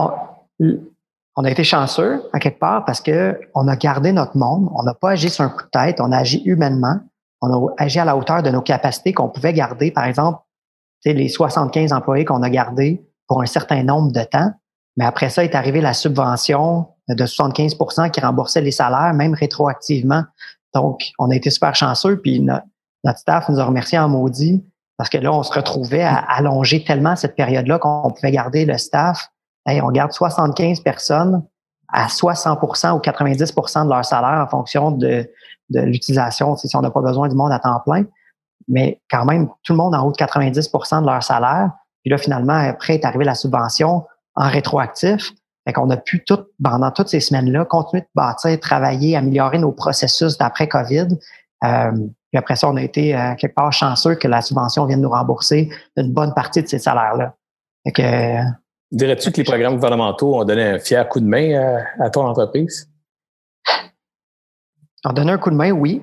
on, a été chanceux à quelque part parce que on a gardé notre monde, on n'a pas agi sur un coup de tête, on a agi humainement, on a agi à la hauteur de nos capacités qu'on pouvait garder, par exemple, les 75 employés qu'on a gardés pour un certain nombre de temps. Mais après ça est arrivée la subvention de 75% qui remboursait les salaires, même rétroactivement. Donc, on a été super chanceux, puis notre staff nous a remercié en maudit parce que là, on se retrouvait à allonger tellement cette période-là qu'on pouvait garder le staff. on garde 75 personnes à soit 100 ou 90% de leur salaire en fonction de, de l'utilisation, si on n'a pas besoin du monde à temps plein. Mais quand même, tout le monde en haut de 90% de leur salaire. Puis là, finalement, après est arrivée la subvention en rétroactif. Fait qu'on a pu tout, pendant toutes ces semaines-là, continuer de bâtir, travailler, améliorer nos processus d'après COVID. Euh, puis après ça, on a été euh, quelque part chanceux que la subvention vienne nous rembourser une bonne partie de ces salaires-là. Euh, Dirais-tu que les programmes gouvernementaux ont donné un fier coup de main euh, à, ton entreprise? On donné un coup de main, oui.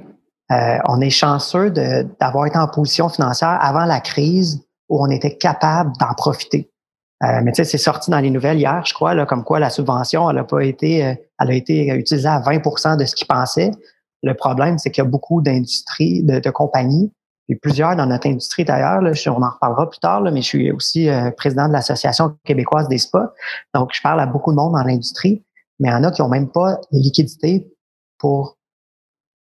on est chanceux d'avoir été en position financière avant la crise où on était capable d'en profiter. mais tu sais, c'est sorti dans les nouvelles hier, je crois, là, comme quoi la subvention, elle a pas été, elle a été utilisée à 20% de ce qu'ils pensaient. Le problème, c'est qu'il y a beaucoup d'industries, de, compagnies, et plusieurs dans notre industrie d'ailleurs, on en reparlera plus tard, mais je suis aussi euh, président de l'Association québécoise des spas. Donc, je parle à beaucoup de monde dans l'industrie, mais il y en a qui n'ont même pas les liquidités pour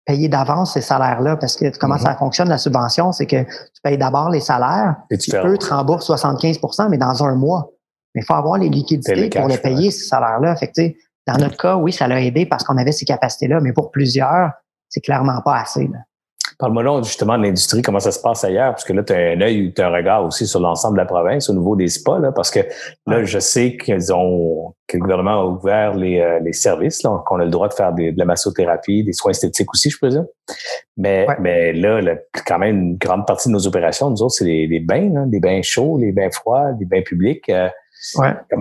payer d'avance ces salaires-là, parce que comment ça mm-hmm. fonctionne la subvention, c'est que tu payes d'abord les salaires, et tu eux te remboursent 75% mais dans un mois. Mais il faut avoir les liquidités pour les payer, ces salaires-là. Fait dans notre cas, oui, ça l'a aidé parce qu'on avait ces capacités-là, mais pour plusieurs, c'est clairement pas assez. Parle-moi justement de l'industrie, comment ça se passe ailleurs, parce que là, tu as un œil, tu as un regard aussi sur l'ensemble de la province au niveau des spas, là, parce que là, je sais qu'ils ont que le gouvernement a ouvert les, euh, les services, qu'on a le droit de faire de la massothérapie, des soins esthétiques aussi, je présume. Mais, mais là, quand même, une grande partie de nos opérations, nous autres, c'est les, bains, hein, les bains chauds, les bains froids, les bains publics. Euh,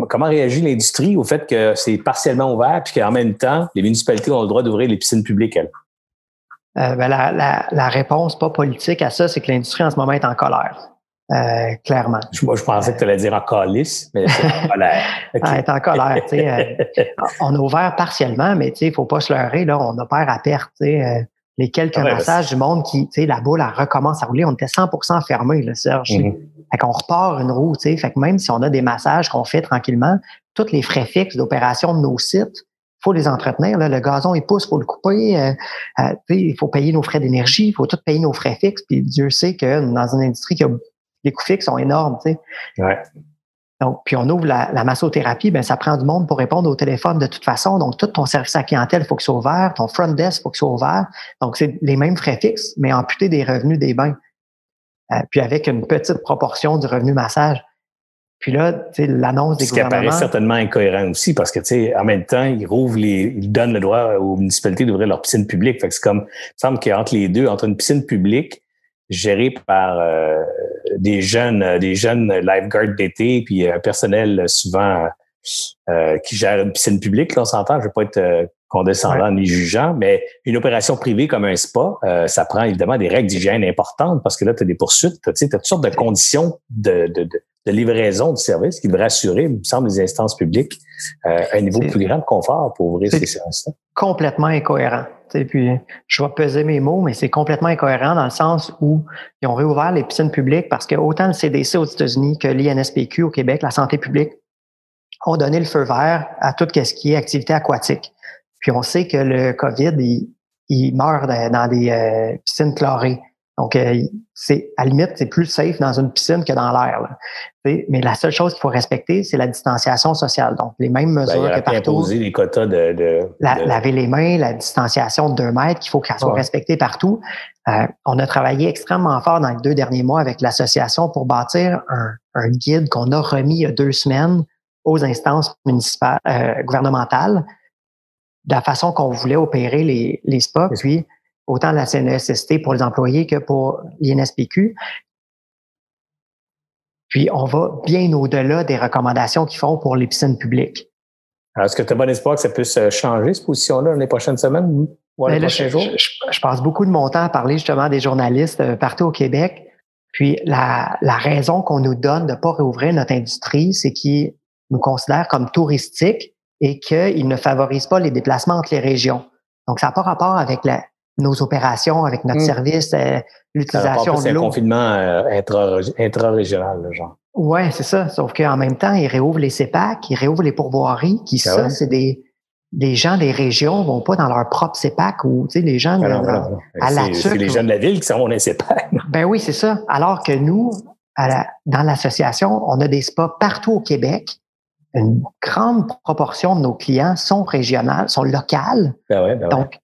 comment, réagit l'industrie au fait que c'est partiellement ouvert puis qu'en même temps, les municipalités ont le droit d'ouvrir les piscines publiques, elles? Euh, ben la, la, la, réponse pas politique à ça, c'est que l'industrie en ce moment est en colère. Euh, clairement. Moi, je pensais que tu allais dire en calice, mais c'est en colère. Elle est en colère. Euh, on a ouvert partiellement, mais il ne faut pas se leurrer, là, on opère à perte. Euh, les quelques massages du monde qui, tu sais, la boule, elle recommence à rouler. On était 100 fermé, là, Serge. Mm Fait qu'on repart une roue, tu sais. Fait que même si on a des massages qu'on fait tranquillement, tous les frais fixes d'opération de nos sites, faut les entretenir. Là. Le gazon, il pousse, faut le couper. Euh, euh, il faut payer nos frais d'énergie, il faut tout payer nos frais fixes. Puis Dieu sait que dans une industrie qui a les coûts fixes sont énormes. Tu ouais. Donc, puis on ouvre la, la, massothérapie, ben ça prend du monde pour répondre au téléphone de toute façon. Donc, tout ton service à clientèle, il faut qu'il soit ouvert, ton front desk, il faut qu'il soit ouvert. Donc, c'est les mêmes frais fixes, mais amputés des revenus des bains. Euh, puis avec une petite proportion du revenu massage. Puis là, l'annonce des Ce qui apparaît certainement incohérent aussi parce que, tu sais, en même temps, ils rouvrent les, ils donnent le droit aux municipalités d'ouvrir leur piscine publique. Fait que c'est comme, il me semble qu'entre les deux, entre une piscine publique gérée par euh, des jeunes, euh, des jeunes lifeguards d'été, puis un personnel souvent euh, qui gère une piscine publique, là, on s'entend, je ne vais pas être condescendant ni jugeant, mais une opération privée comme un spa, ça prend évidemment des règles d'hygiène importantes parce que là, tu as des poursuites, tu as toutes sortes de conditions de, de, de de livraison du service qui devrait assurer, il me semble, les instances publiques euh, un niveau plus grand de confort pour ouvrir ces services-là. Complètement incohérent. Et puis, je vais peser mes mots, mais c'est complètement incohérent dans le sens où ils ont réouvert les piscines publiques parce que autant le CDC aux États-Unis que l'INSPQ au Québec, la santé publique, ont donné le feu vert à tout ce qui est activité aquatique. Puis on sait que le COVID, il, il meurt dans des euh, piscines chlorées. Donc, euh, c'est à la limite, c'est plus safe dans une piscine que dans l'air. Mais la seule chose qu'il faut respecter, c'est la distanciation sociale. Donc, les mêmes ben, mesures que partout. Imposer les quotas de, de, Laver les mains, la distanciation de deux mètres, qu'il faut qu'elle soit respectée partout. Euh, on a travaillé extrêmement fort dans les deux derniers mois avec l'association pour bâtir un, un guide qu'on a remis il y a deux semaines aux instances municipales, euh, gouvernementales, de la façon qu'on voulait opérer les, les spas. Puis, autant la CNESST pour les employés que pour l'INSPQ. Puis, on va bien au-delà des recommandations qu'ils font pour les piscines publiques. Est-ce que tu as bon espoir que ça puisse euh, changer, cette position-là, dans les prochaines semaines ou les ben prochains je, jours? Je, passe beaucoup de mon temps à parler justement des journalistes euh, partout au Québec. Puis, la, la raison qu'on nous donne de ne pas réouvrir notre industrie, c'est qu'ils nous considèrent comme touristiques et qu'ils ne favorisent pas les déplacements entre les régions. Donc, ça n'a pas rapport avec la, nos opérations, avec notre hmm. service, euh, l'utilisation de l'eau. C'est un confinement euh, intra-régional, genre. Ouais, c'est ça. Sauf qu'en même temps, ils réouvrent les CEPAC, ils réouvrent les pourvoiries, qui ah ça, c'est des, des gens des régions vont pas dans leur propre CEPAC ou tu sais les gens ah à la C'est les gens de la ville qui sont dans les CEPAC. Ben oui, c'est ça. Alors que nous, dans l'association, on a des spas partout au Québec. Une grande proportion de nos clients sont régionales, sont locales. Ben ouais, ben Donc,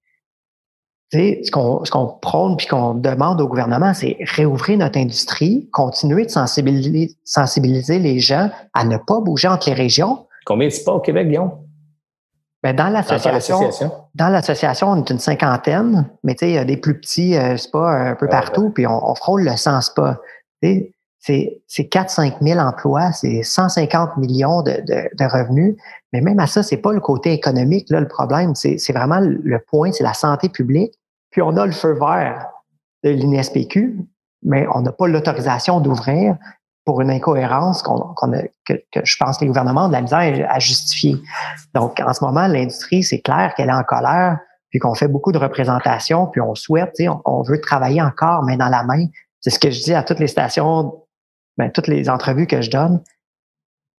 ce qu'on ce qu'on prône puis qu'on demande au gouvernement, c'est réouvrir notre industrie, continuer de sensibiliser, sensibiliser les gens à ne pas bouger entre les régions. Combien de pas au Québec, Guillaume? Ben dans l'association, dans l'association, on est une cinquantaine, mais tu sais, il y a des plus petits euh, spas un peu partout, puis on, frôle le 100 spas. C'est, c'est 4-5 000 emplois, c'est 150 millions de, de, de, revenus. Mais même à ça, c'est pas le côté économique, là, le problème. C'est vraiment le point, c'est la santé publique. Puis on a le feu vert de l'INSPQ, mais on n'a pas l'autorisation d'ouvrir pour une incohérence qu'on a, que, je pense que les gouvernements ont de la misère à justifier. Donc, en ce moment, l'industrie, c'est clair qu'elle est en colère, puis qu'on fait beaucoup de représentations, puis on souhaite, on, on veut travailler encore main dans la main. C'est ce que je dis à toutes les stations, ben, toutes les entrevues que je donne.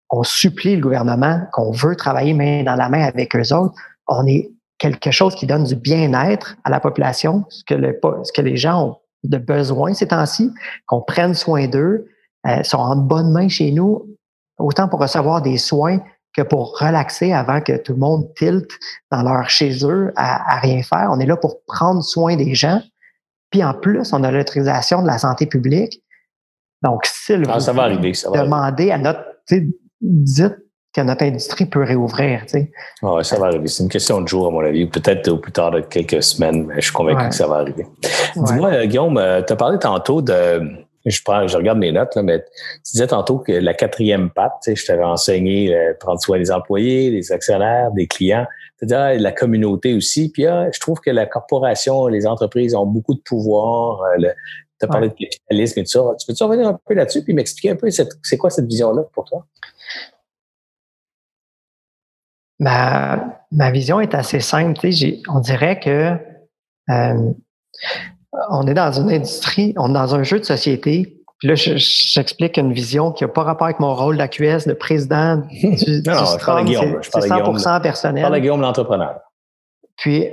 On supplie le gouvernement qu'on veut travailler main dans la main avec eux autres. On est quelque chose qui donne du bien-être à la population, ce que, le, ce que les gens ont de besoin ces temps-ci, qu'on prenne soin d'eux, euh, sont en bonne main chez nous, autant pour recevoir des soins que pour relaxer avant que tout le monde tilte dans leur chez eux à, à rien faire. On est là pour prendre soin des gens. Puis en plus, on a l'autorisation de la santé publique. Donc, s'il ah, ça va arriver, ça va demander à notre, dites que notre industrie peut réouvrir. Tu sais. Ah ça va arriver. C'est une question de jour, à mon avis, peut-être au plus tard de quelques semaines, mais je suis convaincu que ça va arriver. Dis-moi, euh, Guillaume, euh, tu as parlé tantôt de. Je, prends, je regarde mes notes, là, mais tu disais tantôt que la quatrième patte, tu sais, je t'avais enseigné euh, prendre soin des employés, des actionnaires, des clients, c'est-à-dire la communauté aussi. Puis ah, je trouve que la corporation, les entreprises ont beaucoup de pouvoir. tu as parlé de capitalisme et tout ça. Tu peux-tu revenir un peu là-dessus puis m'expliquer un peu c'est quoi cette vision-là pour toi? Ma, ma vision est assez simple. On dirait que euh, on est dans une industrie, on est dans un jeu de société. Puis là, j'explique une vision qui n'a pas rapport avec mon rôle d'AQS, de président du, non, du je C'est 100 personnel. Je parle de Guillaume, l'entrepreneur. Puis,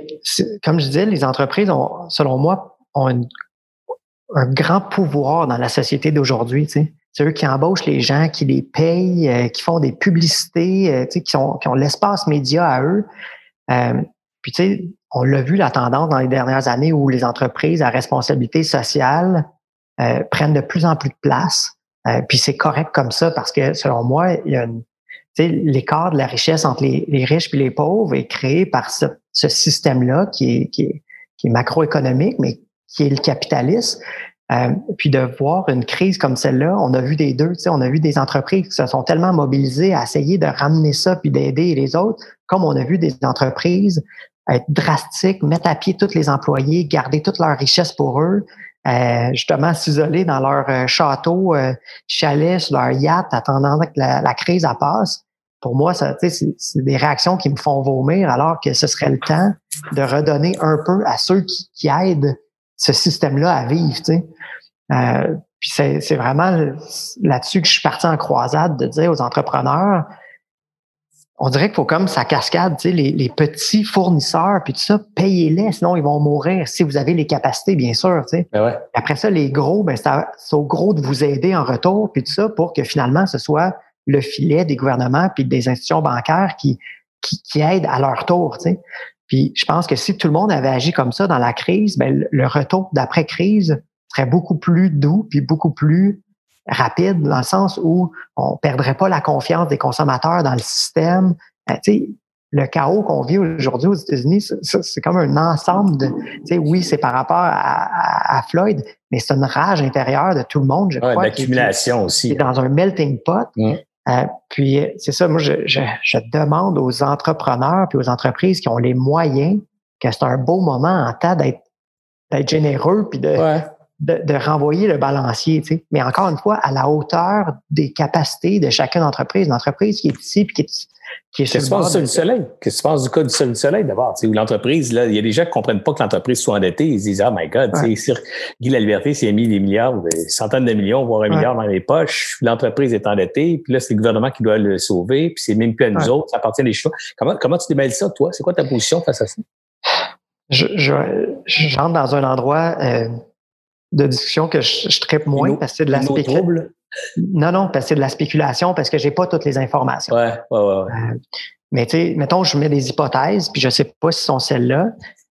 comme je disais, les entreprises, ont, selon moi, ont un grand pouvoir dans la société d'aujourd'hui. Tu sais. C'est eux qui embauchent les gens, qui les payent, euh, qui font des publicités, euh, qui, sont, qui ont l'espace média à eux. Euh, puis, tu sais, on l'a vu la tendance dans les dernières années où les entreprises à responsabilité sociale prennent de plus en plus de place. puis c'est correct comme ça parce que, selon moi, il y a l'écart de la richesse entre les, riches et les pauvres est créé par ce, système-là qui est, qui, est, qui est macroéconomique, mais qui est le capitalisme. Euh, puis de voir une crise comme celle-là, on a vu des deux, on a vu des entreprises qui se sont tellement mobilisées à essayer de ramener ça puis d'aider les autres, comme on a vu des entreprises être drastiques, mettre à pied tous les employés, garder toute leur richesse pour eux, euh, justement s'isoler dans leur euh, château, euh, chalet, sur leur yacht, attendant que la, crise passe. Pour moi, ça, c'est, c'est des réactions qui me font vomir, alors que ce serait le temps de redonner un peu à ceux qui, qui aident ce système-là à vivre. Tu sais. Euh, puis c'est vraiment là-dessus que je suis parti en croisade de dire aux entrepreneurs, on dirait qu'il faut comme ça cascade, tu sais, les, les, petits fournisseurs, puis tout ça, payez-les, sinon ils vont mourir si vous avez les capacités, bien sûr. Tu sais. Ben ouais. Après ça, les gros, ben c'est au gros de vous aider en retour, puis tout ça, pour que finalement ce soit le filet des gouvernements puis des institutions bancaires qui, qui, qui aident à leur tour. Tu sais. Puis je pense que si tout le monde avait agi comme ça dans la crise, ben, le retour d'après-crise serait beaucoup plus doux puis beaucoup plus rapide dans le sens où on perdrait pas la confiance des consommateurs dans le système. Ben, tu sais, le chaos qu'on vit aujourd'hui aux États-Unis, c'est comme un ensemble de, tu sais, oui, c'est par rapport à, Floyd, mais c'est une rage intérieure de tout le monde, je ouais, crois. L'accumulation aussi. dans un melting pot. Mmh. Euh, puis c'est ça, moi je, je, je, demande aux entrepreneurs puis aux entreprises qui ont les moyens que c'est un beau moment en temps d'être généreux puis de, de, de, renvoyer le balancier, tu sais. Mais encore une fois, à la hauteur des capacités de chacune d'entreprise. L'entreprise qui est ici puis qui est, qui est Qu'est-ce qui se passe du soleil? Qu'est-ce qui se passe du cas du sol du soleil d'abord? Où l'entreprise, là, il y a des gens qui ne comprennent pas que l'entreprise soit endettée. Ils se disent, oh my God, ouais. tu Guy La Liberté s'est mis des milliards, des centaines de millions, voire un milliard dans les poches. L'entreprise est endettée, puis là, c'est le gouvernement qui doit le sauver, puis c'est même plus à nous autres, ça appartient à des choix. Comment, comment tu démêles ça, toi? C'est quoi ta position face à ça? Je, je, j'entre dans un endroit euh, de discussion que je, je tripe moins parce que c'est de la spéculation. Non, non, parce que c'est de la spéculation parce que j'ai pas toutes les informations. Ouais, ouais, ouais. ouais. Euh, mais tu sais, mettons, je mets des hypothèses, puis je sais pas si sont celles-là,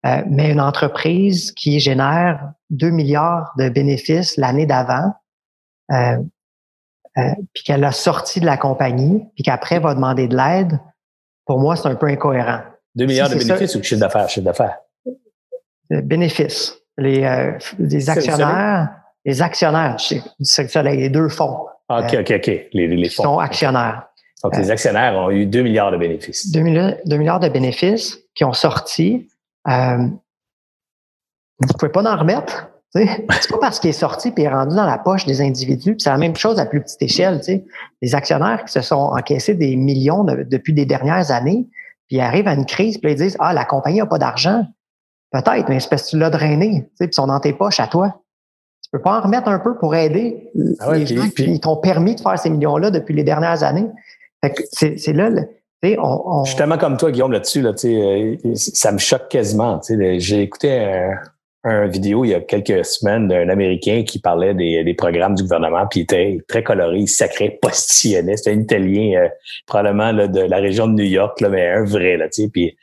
euh, mais une entreprise qui génère 2 milliards de bénéfices l'année d'avant, euh, puis qu'elle a sorti de la compagnie, puis qu'après va demander de l'aide, pour moi, c'est un peu incohérent. 2 milliards de bénéfices ou chiffre d'affaires? Chiffre d'affaires. Bénéfices les, euh, les actionnaires, les actionnaires du Soleil, les deux fonds. Ah, OK, OK, OK. Les, les fonds. sont actionnaires. Donc, les actionnaires ont eu 2 milliards de bénéfices. 2 milliards, de bénéfices qui ont sorti. Euh, vous ne pouvez pas en remettre. C'est pas parce qu'il est sorti et est rendu dans la poche des individus. C'est la même chose à plus petite échelle. Les actionnaires qui se sont encaissés des millions depuis des dernières années, puis ils arrivent à une crise, puis ils disent Ah, la compagnie n'a pas d'argent. Peut-être, mais c'est parce que tu l'as drainé, tu sais, puis ils sont dans tes poches à toi. Tu peux pas en remettre un peu pour aider ah les gens qui t'ont permis de faire ces millions-là depuis les dernières années. C'est là, tu sais, on, on... Je suis tellement comme toi, Guillaume, là-dessus, là, tu sais, euh, ça me choque quasiment. Tu sais, j'ai écouté un, vidéo il y a quelques semaines d'un Américain qui parlait des, programmes du gouvernement, puis il était très coloré, sacré postillonnait. C'était un Italien, euh, probablement là, de la région de New York, mais un vrai, là, tu sais, puis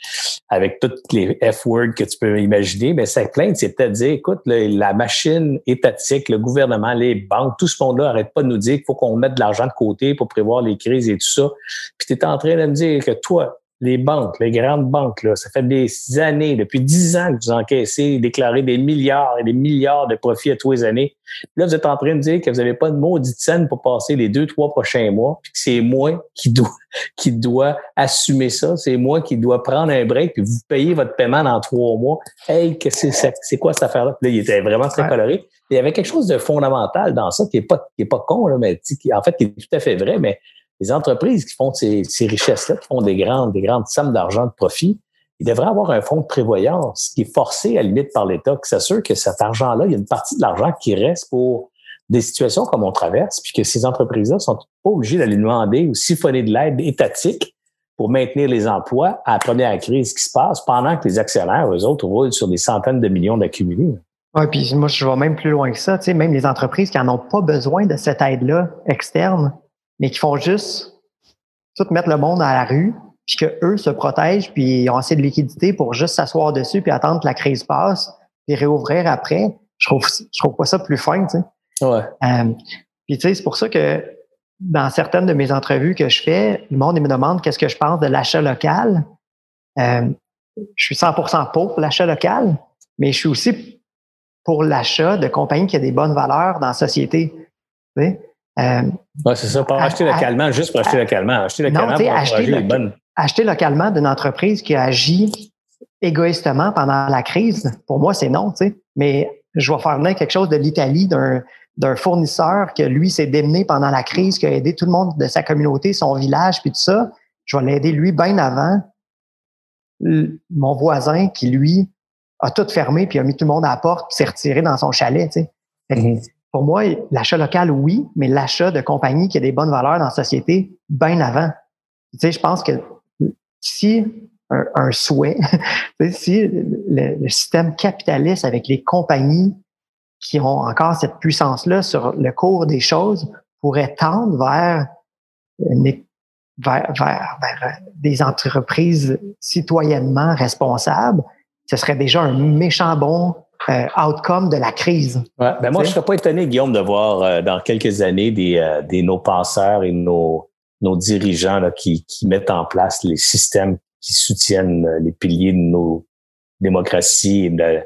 avec toutes les F-words que tu peux imaginer, mais sa plainte, c'était de dire, écoute, la machine étatique, le gouvernement, les banques, tout ce monde-là arrête pas de nous dire qu'il faut qu'on mette de l'argent de côté pour prévoir les crises et tout ça. Puis tu es en train de me dire que toi, les banques, les grandes banques, là, ça fait des années, depuis dix ans que vous encaissez, déclarez des milliards et des milliards de profits à tous les années. là, vous êtes en train de dire que vous n'avez pas de maudite scène pour passer les deux, trois prochains mois, puis que c'est moi qui dois, qui doit assumer ça, c'est moi qui dois prendre un break, puis vous payez votre paiement dans trois mois. Hey, que c'est, c'est quoi cette affaire-là? Là, il était vraiment très coloré. Il y avait quelque chose de fondamental dans ça qui est pas, qui est pas con, là, mais qui, en fait, qui est tout à fait vrai, mais les entreprises qui font ces, richesses-là, qui font des grandes, des grandes sommes d'argent de profit, ils devraient avoir un fonds de prévoyance qui est forcé à la limite par l'État, qui s'assure que cet argent-là, il y a une partie de l'argent qui reste pour des situations comme on traverse, puis que ces entreprises-là sont pas obligées d'aller demander ou siphonner de l'aide étatique pour maintenir les emplois à la première crise qui se passe pendant que les actionnaires, eux autres, roulent sur des centaines de millions d'accumulés. Oui, puis moi, je vais même plus loin que ça. Tu sais, même les entreprises qui n'en ont pas besoin de cette aide-là externe, mais qui font juste tout mettre le monde à la rue, puis que eux se protègent, puis ils ont assez de liquidité pour juste s'asseoir dessus, puis attendre que la crise passe, puis réouvrir après. Je trouve, je trouve pas ça plus fin, tu sais. Ouais. Euh, puis tu sais, c'est pour ça que dans certaines de mes entrevues que je fais, le monde me demande qu'est-ce que je pense de l'achat local. Euh, je suis 100% pour l'achat local, mais je suis aussi pour l'achat de compagnies qui ont des bonnes valeurs dans la société. Tu sais? Euh, c'est ça, pas acheter localement, juste pour acheter localement. Acheter localement pour acheter, bonnes. acheter localement d'une entreprise qui agit égoïstement pendant la crise, pour moi, c'est non, tu sais. Mais je vais faire venir quelque chose de l'Italie, d'un, d'un fournisseur que lui s'est démené pendant la crise, qui a aidé tout le monde de sa communauté, son village, puis tout ça. Je vais l'aider lui bien avant mon voisin qui, lui, a tout fermé, puis a mis tout le monde à la porte, puis s'est retiré dans son chalet, tu sais. Pour moi, l'achat local, oui, mais l'achat de compagnies qui a des bonnes valeurs dans la société, bien avant. Tu sais, je pense que si un, souhait, si le, système capitaliste avec les compagnies qui ont encore cette puissance-là sur le cours des choses pourrait tendre vers, vers des entreprises citoyennement responsables, ce serait déjà un méchant bon euh, outcome de la crise. Ouais, ben moi, je ne serais pas étonné, Guillaume, de voir euh, dans quelques années des, euh, des nos penseurs et nos, nos dirigeants là, qui, qui mettent en place les systèmes qui soutiennent les piliers de nos démocraties et de,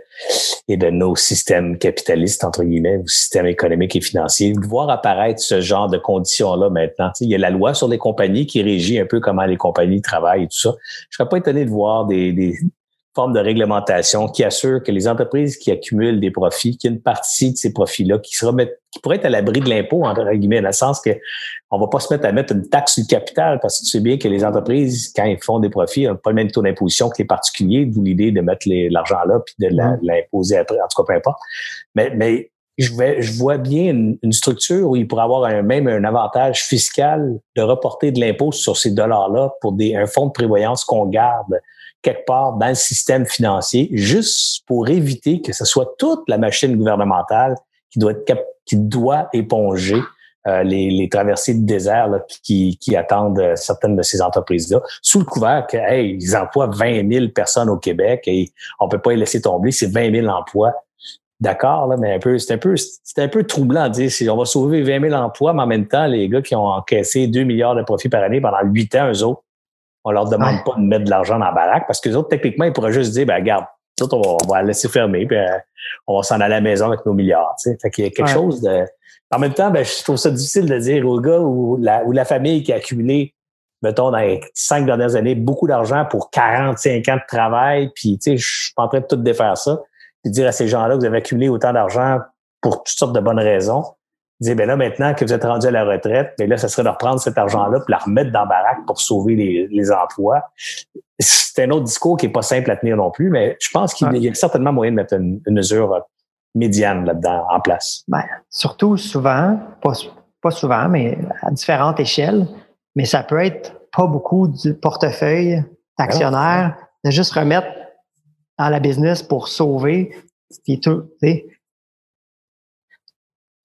et de nos systèmes capitalistes, entre guillemets, ou systèmes économiques et financiers. De voir apparaître ce genre de conditions-là maintenant. il y a la loi sur les compagnies qui régit un peu comment les compagnies travaillent et tout ça. Je serais pas étonné de voir des, des, forme de réglementation qui assure que les entreprises qui accumulent des profits, qu'il y a une partie de ces profits-là qui se remettent, qui pourraient être à l'abri de l'impôt, entre guillemets, dans le sens que on va pas se mettre à mettre une taxe sur le capital parce que tu sais bien que les entreprises, quand ils font des profits, n'ont pas le même taux d'imposition que les particuliers, d'où l'idée de mettre l'argent là puis de mm-hmm. l'imposer après, en tout cas, peu importe. Mais, mais je, vois, je vois bien une, structure où il pourrait avoir un, même un avantage fiscal de reporter de l'impôt sur ces dollars-là pour des, un fonds de prévoyance qu'on garde quelque part dans le système financier, juste pour éviter que ce soit toute la machine gouvernementale qui doit, être, qui doit éponger euh, les, les, traversées de désert là, qui, qui, attendent euh, certaines de ces entreprises-là, sous le couvert que hey, ils emploient 20 000 personnes au Québec et on peut pas les laisser tomber, c'est 20 000 emplois. D'accord, là, mais un peu, c'est un peu, c'est un peu troublant de dire si on va sauver 20 000 emplois, mais en même temps, les gars qui ont encaissé 2 milliards de profits par année pendant 8 ans, eux autres, on leur demande pas de mettre de l'argent dans la baraque parce que les autres, techniquement, ils pourraient juste dire, ben, regarde, on va, laisser fermer, puis euh, on va s'en aller à la maison avec nos milliards. Tu sais. Fait qu'il y a quelque chose de. En même temps, ben, je trouve ça difficile de dire aux gars ou la, ou la famille qui a accumulé, mettons, dans les cinq dernières années, beaucoup d'argent pour 45 ans de travail, puis tu sais, je suis pas en train de tout défaire ça, puis dire à ces gens-là que vous avez accumulé autant d'argent pour toutes sortes de bonnes raisons dire, ben là, maintenant que vous êtes rendu à la retraite, mais ben là, ça serait de reprendre cet argent-là pour la remettre dans la baraque pour sauver les, les emplois. C'est un autre discours qui est pas simple à tenir non plus, mais je pense qu'il y a certainement moyen de mettre une, mesure médiane là-dedans en place. Ben, surtout souvent, pas, pas souvent, mais à différentes échelles, mais ça peut être pas beaucoup du portefeuille d'actionnaire, de juste remettre dans la business pour sauver Puis tout,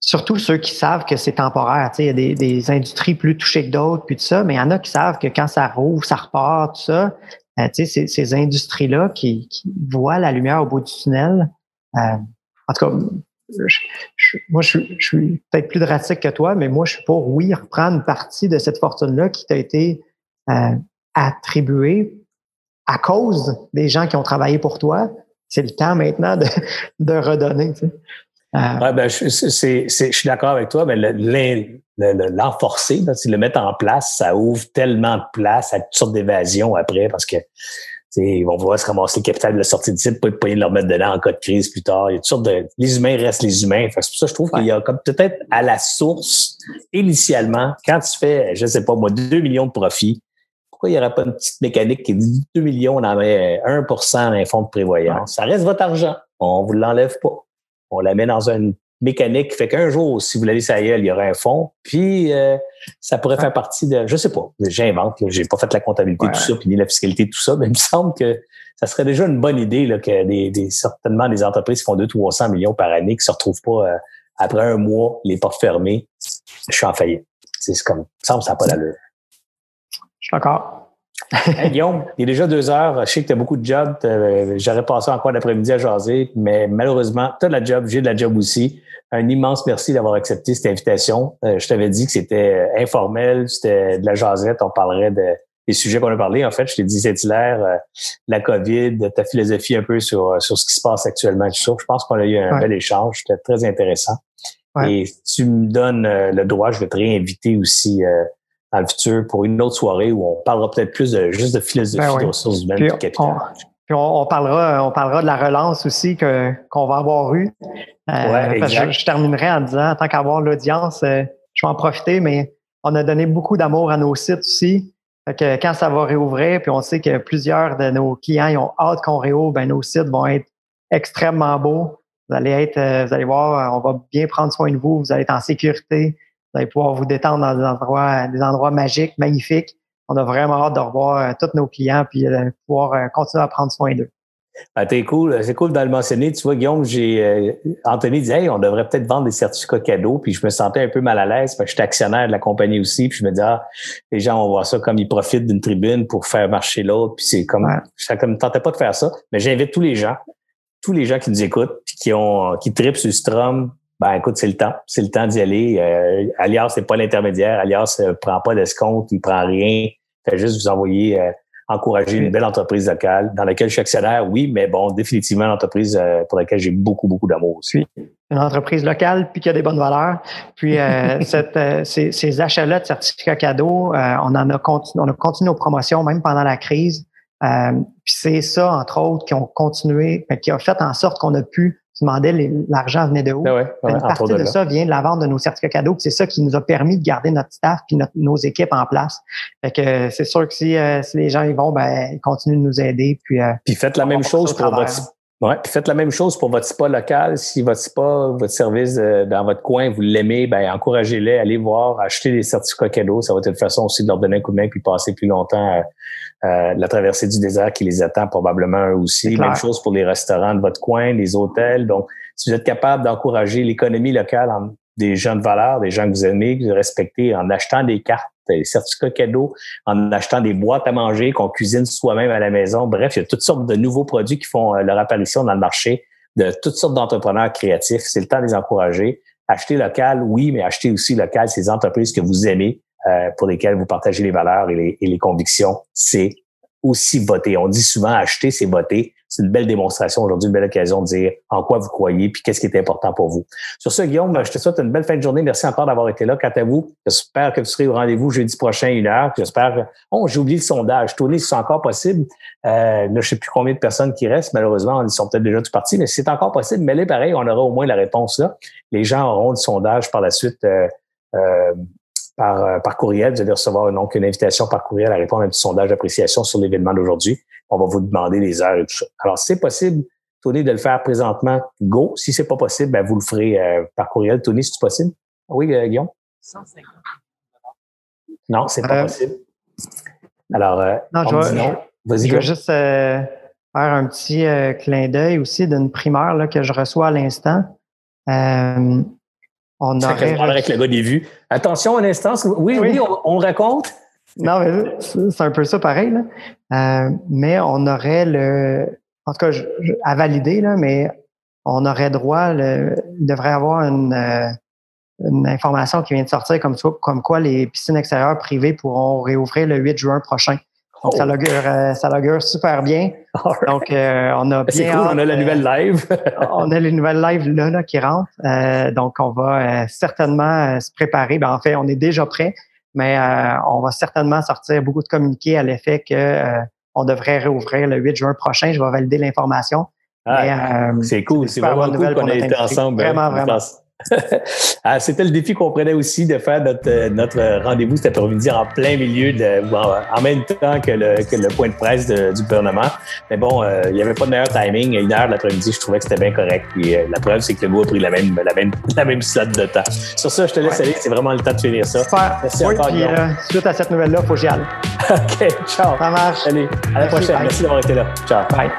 surtout ceux qui savent que c'est temporaire. Il y a des, des, industries plus touchées que d'autres, puis tout ça, mais il y en a qui savent que quand ça rouvre, ça repart, tout ça. Euh, ces, ces industries-là qui, qui, voient la lumière au bout du tunnel. Euh, en tout cas, moi, je, je suis peut-être plus drastique que toi, mais moi, je suis pour, oui, reprendre une partie de cette fortune-là qui t'a été euh, attribuée à cause des gens qui ont travaillé pour toi. C'est le temps maintenant de, de redonner. Tu sais. Euh, ouais, ben, je, c'est, je suis d'accord avec toi, mais l'enforcer, le, le mettre en place, ça ouvre tellement de place à toutes sortes d'évasions après parce que ils vont vouloir se ramasser le capital de la sortie de site, pas de leur mettre dedans en cas de crise plus tard. Il y a toutes sortes de. Les humains restent les humains. c'est pour ça que je trouve qu'il y a comme peut-être à la source, initialement, quand tu fais, je sais pas moi, 2 millions de profits, pourquoi il n'y aurait pas une petite mécanique qui dit 2 millions, on en met 1% dans un fonds de prévoyance? Ça reste votre argent. On vous l'enlève pas. On la met dans une mécanique qui fait qu'un jour, si vous l'allez ça il y aura un fonds. Puis euh, ça pourrait faire partie de, je sais pas, j'invente, j'ai pas fait la comptabilité de tout ça, puis ni la fiscalité tout ça, mais il me semble que ça serait déjà une bonne idée là, que des, des certainement des entreprises qui font 200 300 millions par année qui se retrouvent pas euh, après un mois les portes fermées. Je suis en faillite. C'est comme, ça me semble ça n'a pas d'allure. Je suis d'accord. Guillaume, il est déjà deux heures. Je sais que tu as beaucoup de jobs. J'aurais passé encore l'après-midi à jaser, mais malheureusement, tu as de la job, j'ai de la job aussi. Un immense merci d'avoir accepté cette invitation. Euh, je t'avais dit que c'était euh, informel, c'était de la jasette. On parlerait de, des sujets qu'on a parlé. En fait, je t'ai dit c'est hilaire, euh, la COVID, ta philosophie un peu sur, sur ce qui se passe actuellement, tout ça. Je pense qu'on a eu un bel échange. C'était très intéressant. Et si tu me donnes le droit, je vais te réinviter aussi dans le futur pour une autre soirée où on parlera peut-être plus de juste de philosophie ben de ressources humaines puis, capital. puis on, parlera, on parlera de la relance aussi que qu'on va avoir eue. Euh, je, terminerai en disant, en tant qu'avoir l'audience, euh, je vais en profiter, mais on a donné beaucoup d'amour à nos sites aussi. Fait que quand ça va réouvrir, puis on sait que plusieurs de nos clients ils ont hâte qu'on réouvre, ben nos sites vont être extrêmement beaux. Vous allez être, euh, vous allez voir, on va bien prendre soin de vous, vous allez être en sécurité. Vous allez pouvoir vous détendre dans des endroits, des endroits magiques, magnifiques. On a vraiment hâte de revoir euh, tous nos clients puis de euh, pouvoir euh, continuer à prendre soin d'eux. Ah, t'es cool, c'est cool de le mentionner. Tu vois, Guillaume, j'ai Anthony disait hey, on devrait peut-être vendre des certificats cadeaux, puis je me sentais un peu mal à l'aise parce que j'étais actionnaire de la compagnie aussi, puis je me dis ah, les gens vont voir ça comme ils profitent d'une tribune pour faire marcher l'autre, puis c'est comme ça comme tentais pas de faire ça, mais j'invite tous les gens, tous les gens qui nous écoutent, puis qui ont qui tripent sur Strom, ben écoute, c'est le temps. C'est le temps d'y aller. Euh, Alias, c'est pas l'intermédiaire. Alias ne prend pas d'escompte, il prend rien. Fait juste vous envoyer euh, encourager une belle entreprise locale dans laquelle je suis actionnaire, oui, mais bon, définitivement une entreprise euh, pour laquelle j'ai beaucoup, beaucoup d'amour aussi. Une entreprise locale, puis qui a des bonnes valeurs. Puis euh, cette, ces, ces achats-là de certificats cadeaux, on en a continué, on a continué nos promotions même pendant la crise. puis c'est ça, entre autres, qui ont continué, qui a fait en sorte qu'on a pu tu demandais l'argent venait de où. Ah une partie de, ça vient de la vente de nos certificats cadeaux. C'est ça qui nous a permis de garder notre staff et nos équipes en place. Fait que c'est sûr que si, euh, si les gens y vont, ben ils continuent de nous aider. Puis, euh, puis faites la même chose pour votre Ouais, puis faites la même chose pour votre spa local. Si votre spa, votre service euh, dans votre coin, vous l'aimez, ben encouragez-les, allez voir, achetez des certificats cadeaux. Ça va être une façon aussi de leur donner un coup de main puis passer plus longtemps euh, la traversée du désert qui les attend probablement eux aussi. Même chose pour les restaurants de votre coin, les hôtels. Donc, si vous êtes capable d'encourager l'économie locale en des gens de valeur, des gens que vous aimez, que vous respectez, en achetant des cartes certificats cadeaux, en achetant des boîtes à manger qu'on cuisine soi-même à la maison. Bref, il y a toutes sortes de nouveaux produits qui font euh, leur apparition dans le marché de toutes sortes d'entrepreneurs créatifs. C'est le temps de les encourager. Acheter local, oui, mais acheter aussi local ces entreprises que vous aimez, euh, pour lesquelles vous partagez les valeurs et les, et les convictions. C'est aussi voter. On dit souvent acheter, c'est voter c'est une belle démonstration aujourd'hui, une belle occasion de dire en quoi vous croyez puis qu'est-ce qui est important pour vous. Sur ce, Guillaume, je te souhaite une belle fin de journée. Merci encore d'avoir été là. Quant à vous, j'espère que vous serez au rendez-vous jeudi prochain, une heure. J'espère. Oh, j'ai oublié le sondage. Tournez si c'est encore possible? Euh, je sais plus combien de personnes qui restent. Malheureusement, ils sont peut-être déjà tous partis, mais si c'est encore possible, mais là, pareil, on aura au moins la réponse là. Les gens auront le sondage par la suite. Euh, euh, par, euh, par courriel. Vous allez recevoir donc une invitation par courriel à répondre à un petit sondage d'appréciation sur l'événement d'aujourd'hui. On va vous demander les heures et tout ça. Alors, si c'est possible, Tony, de le faire présentement, go. Si c'est pas possible, ben, vous le ferez euh, par courriel. Tony, si c'est possible? Oui, euh, Guillaume? 150. Non, c'est pas possible. Alors, non, je, Vas-y. Je vais juste faire un petit clin d'œil aussi d'une primeur que je reçois à l'instant. on aurait. avec le gars des vues. Attention, un instant. Oui, oui, on, raconte. Non, mais c'est un peu ça pareil. mais on aurait le. En tout cas, à valider, là, mais on aurait droit, il devrait avoir une, une information qui vient de sortir comme, comme quoi les piscines extérieures privées pourront réouvrir le 8 juin prochain. Donc, ça, oh. augure, euh, ça augure super bien. Donc, euh, on a C'est cool, on a la nouvelle live. on a les nouvelles live là, là qui rentrent. Euh, donc, on va certainement se préparer. Ben, en fait, on est déjà prêt, mais on va certainement sortir beaucoup de communiqués à l'effet que on devrait réouvrir le 8 juin prochain. Je vais valider l'information. Ah, c'est cool. C'est vraiment cool qu'on ait été ensemble. Vraiment, vraiment. Ah, c'était le défi qu'on prenait aussi de faire notre, euh, notre rendez-vous cet après-midi en plein milieu, de, en, même temps que le, que le point de presse du gouvernement. Mais bon, euh, il n'y avait pas de meilleur timing. Une heure l'après-midi, je trouvais que c'était bien correct. Puis euh, la preuve, c'est que le goût a pris la même, la, même, la même slot de temps. Sur ça, je te laisse aller. C'est vraiment le temps de finir ça. Super. Merci oui, encore, puis, suite à cette nouvelle-là, il faut que j'y aille. OK. Ciao. Ça marche. Allez, à la prochaine. Merci d'avoir été là. Ciao. Bye.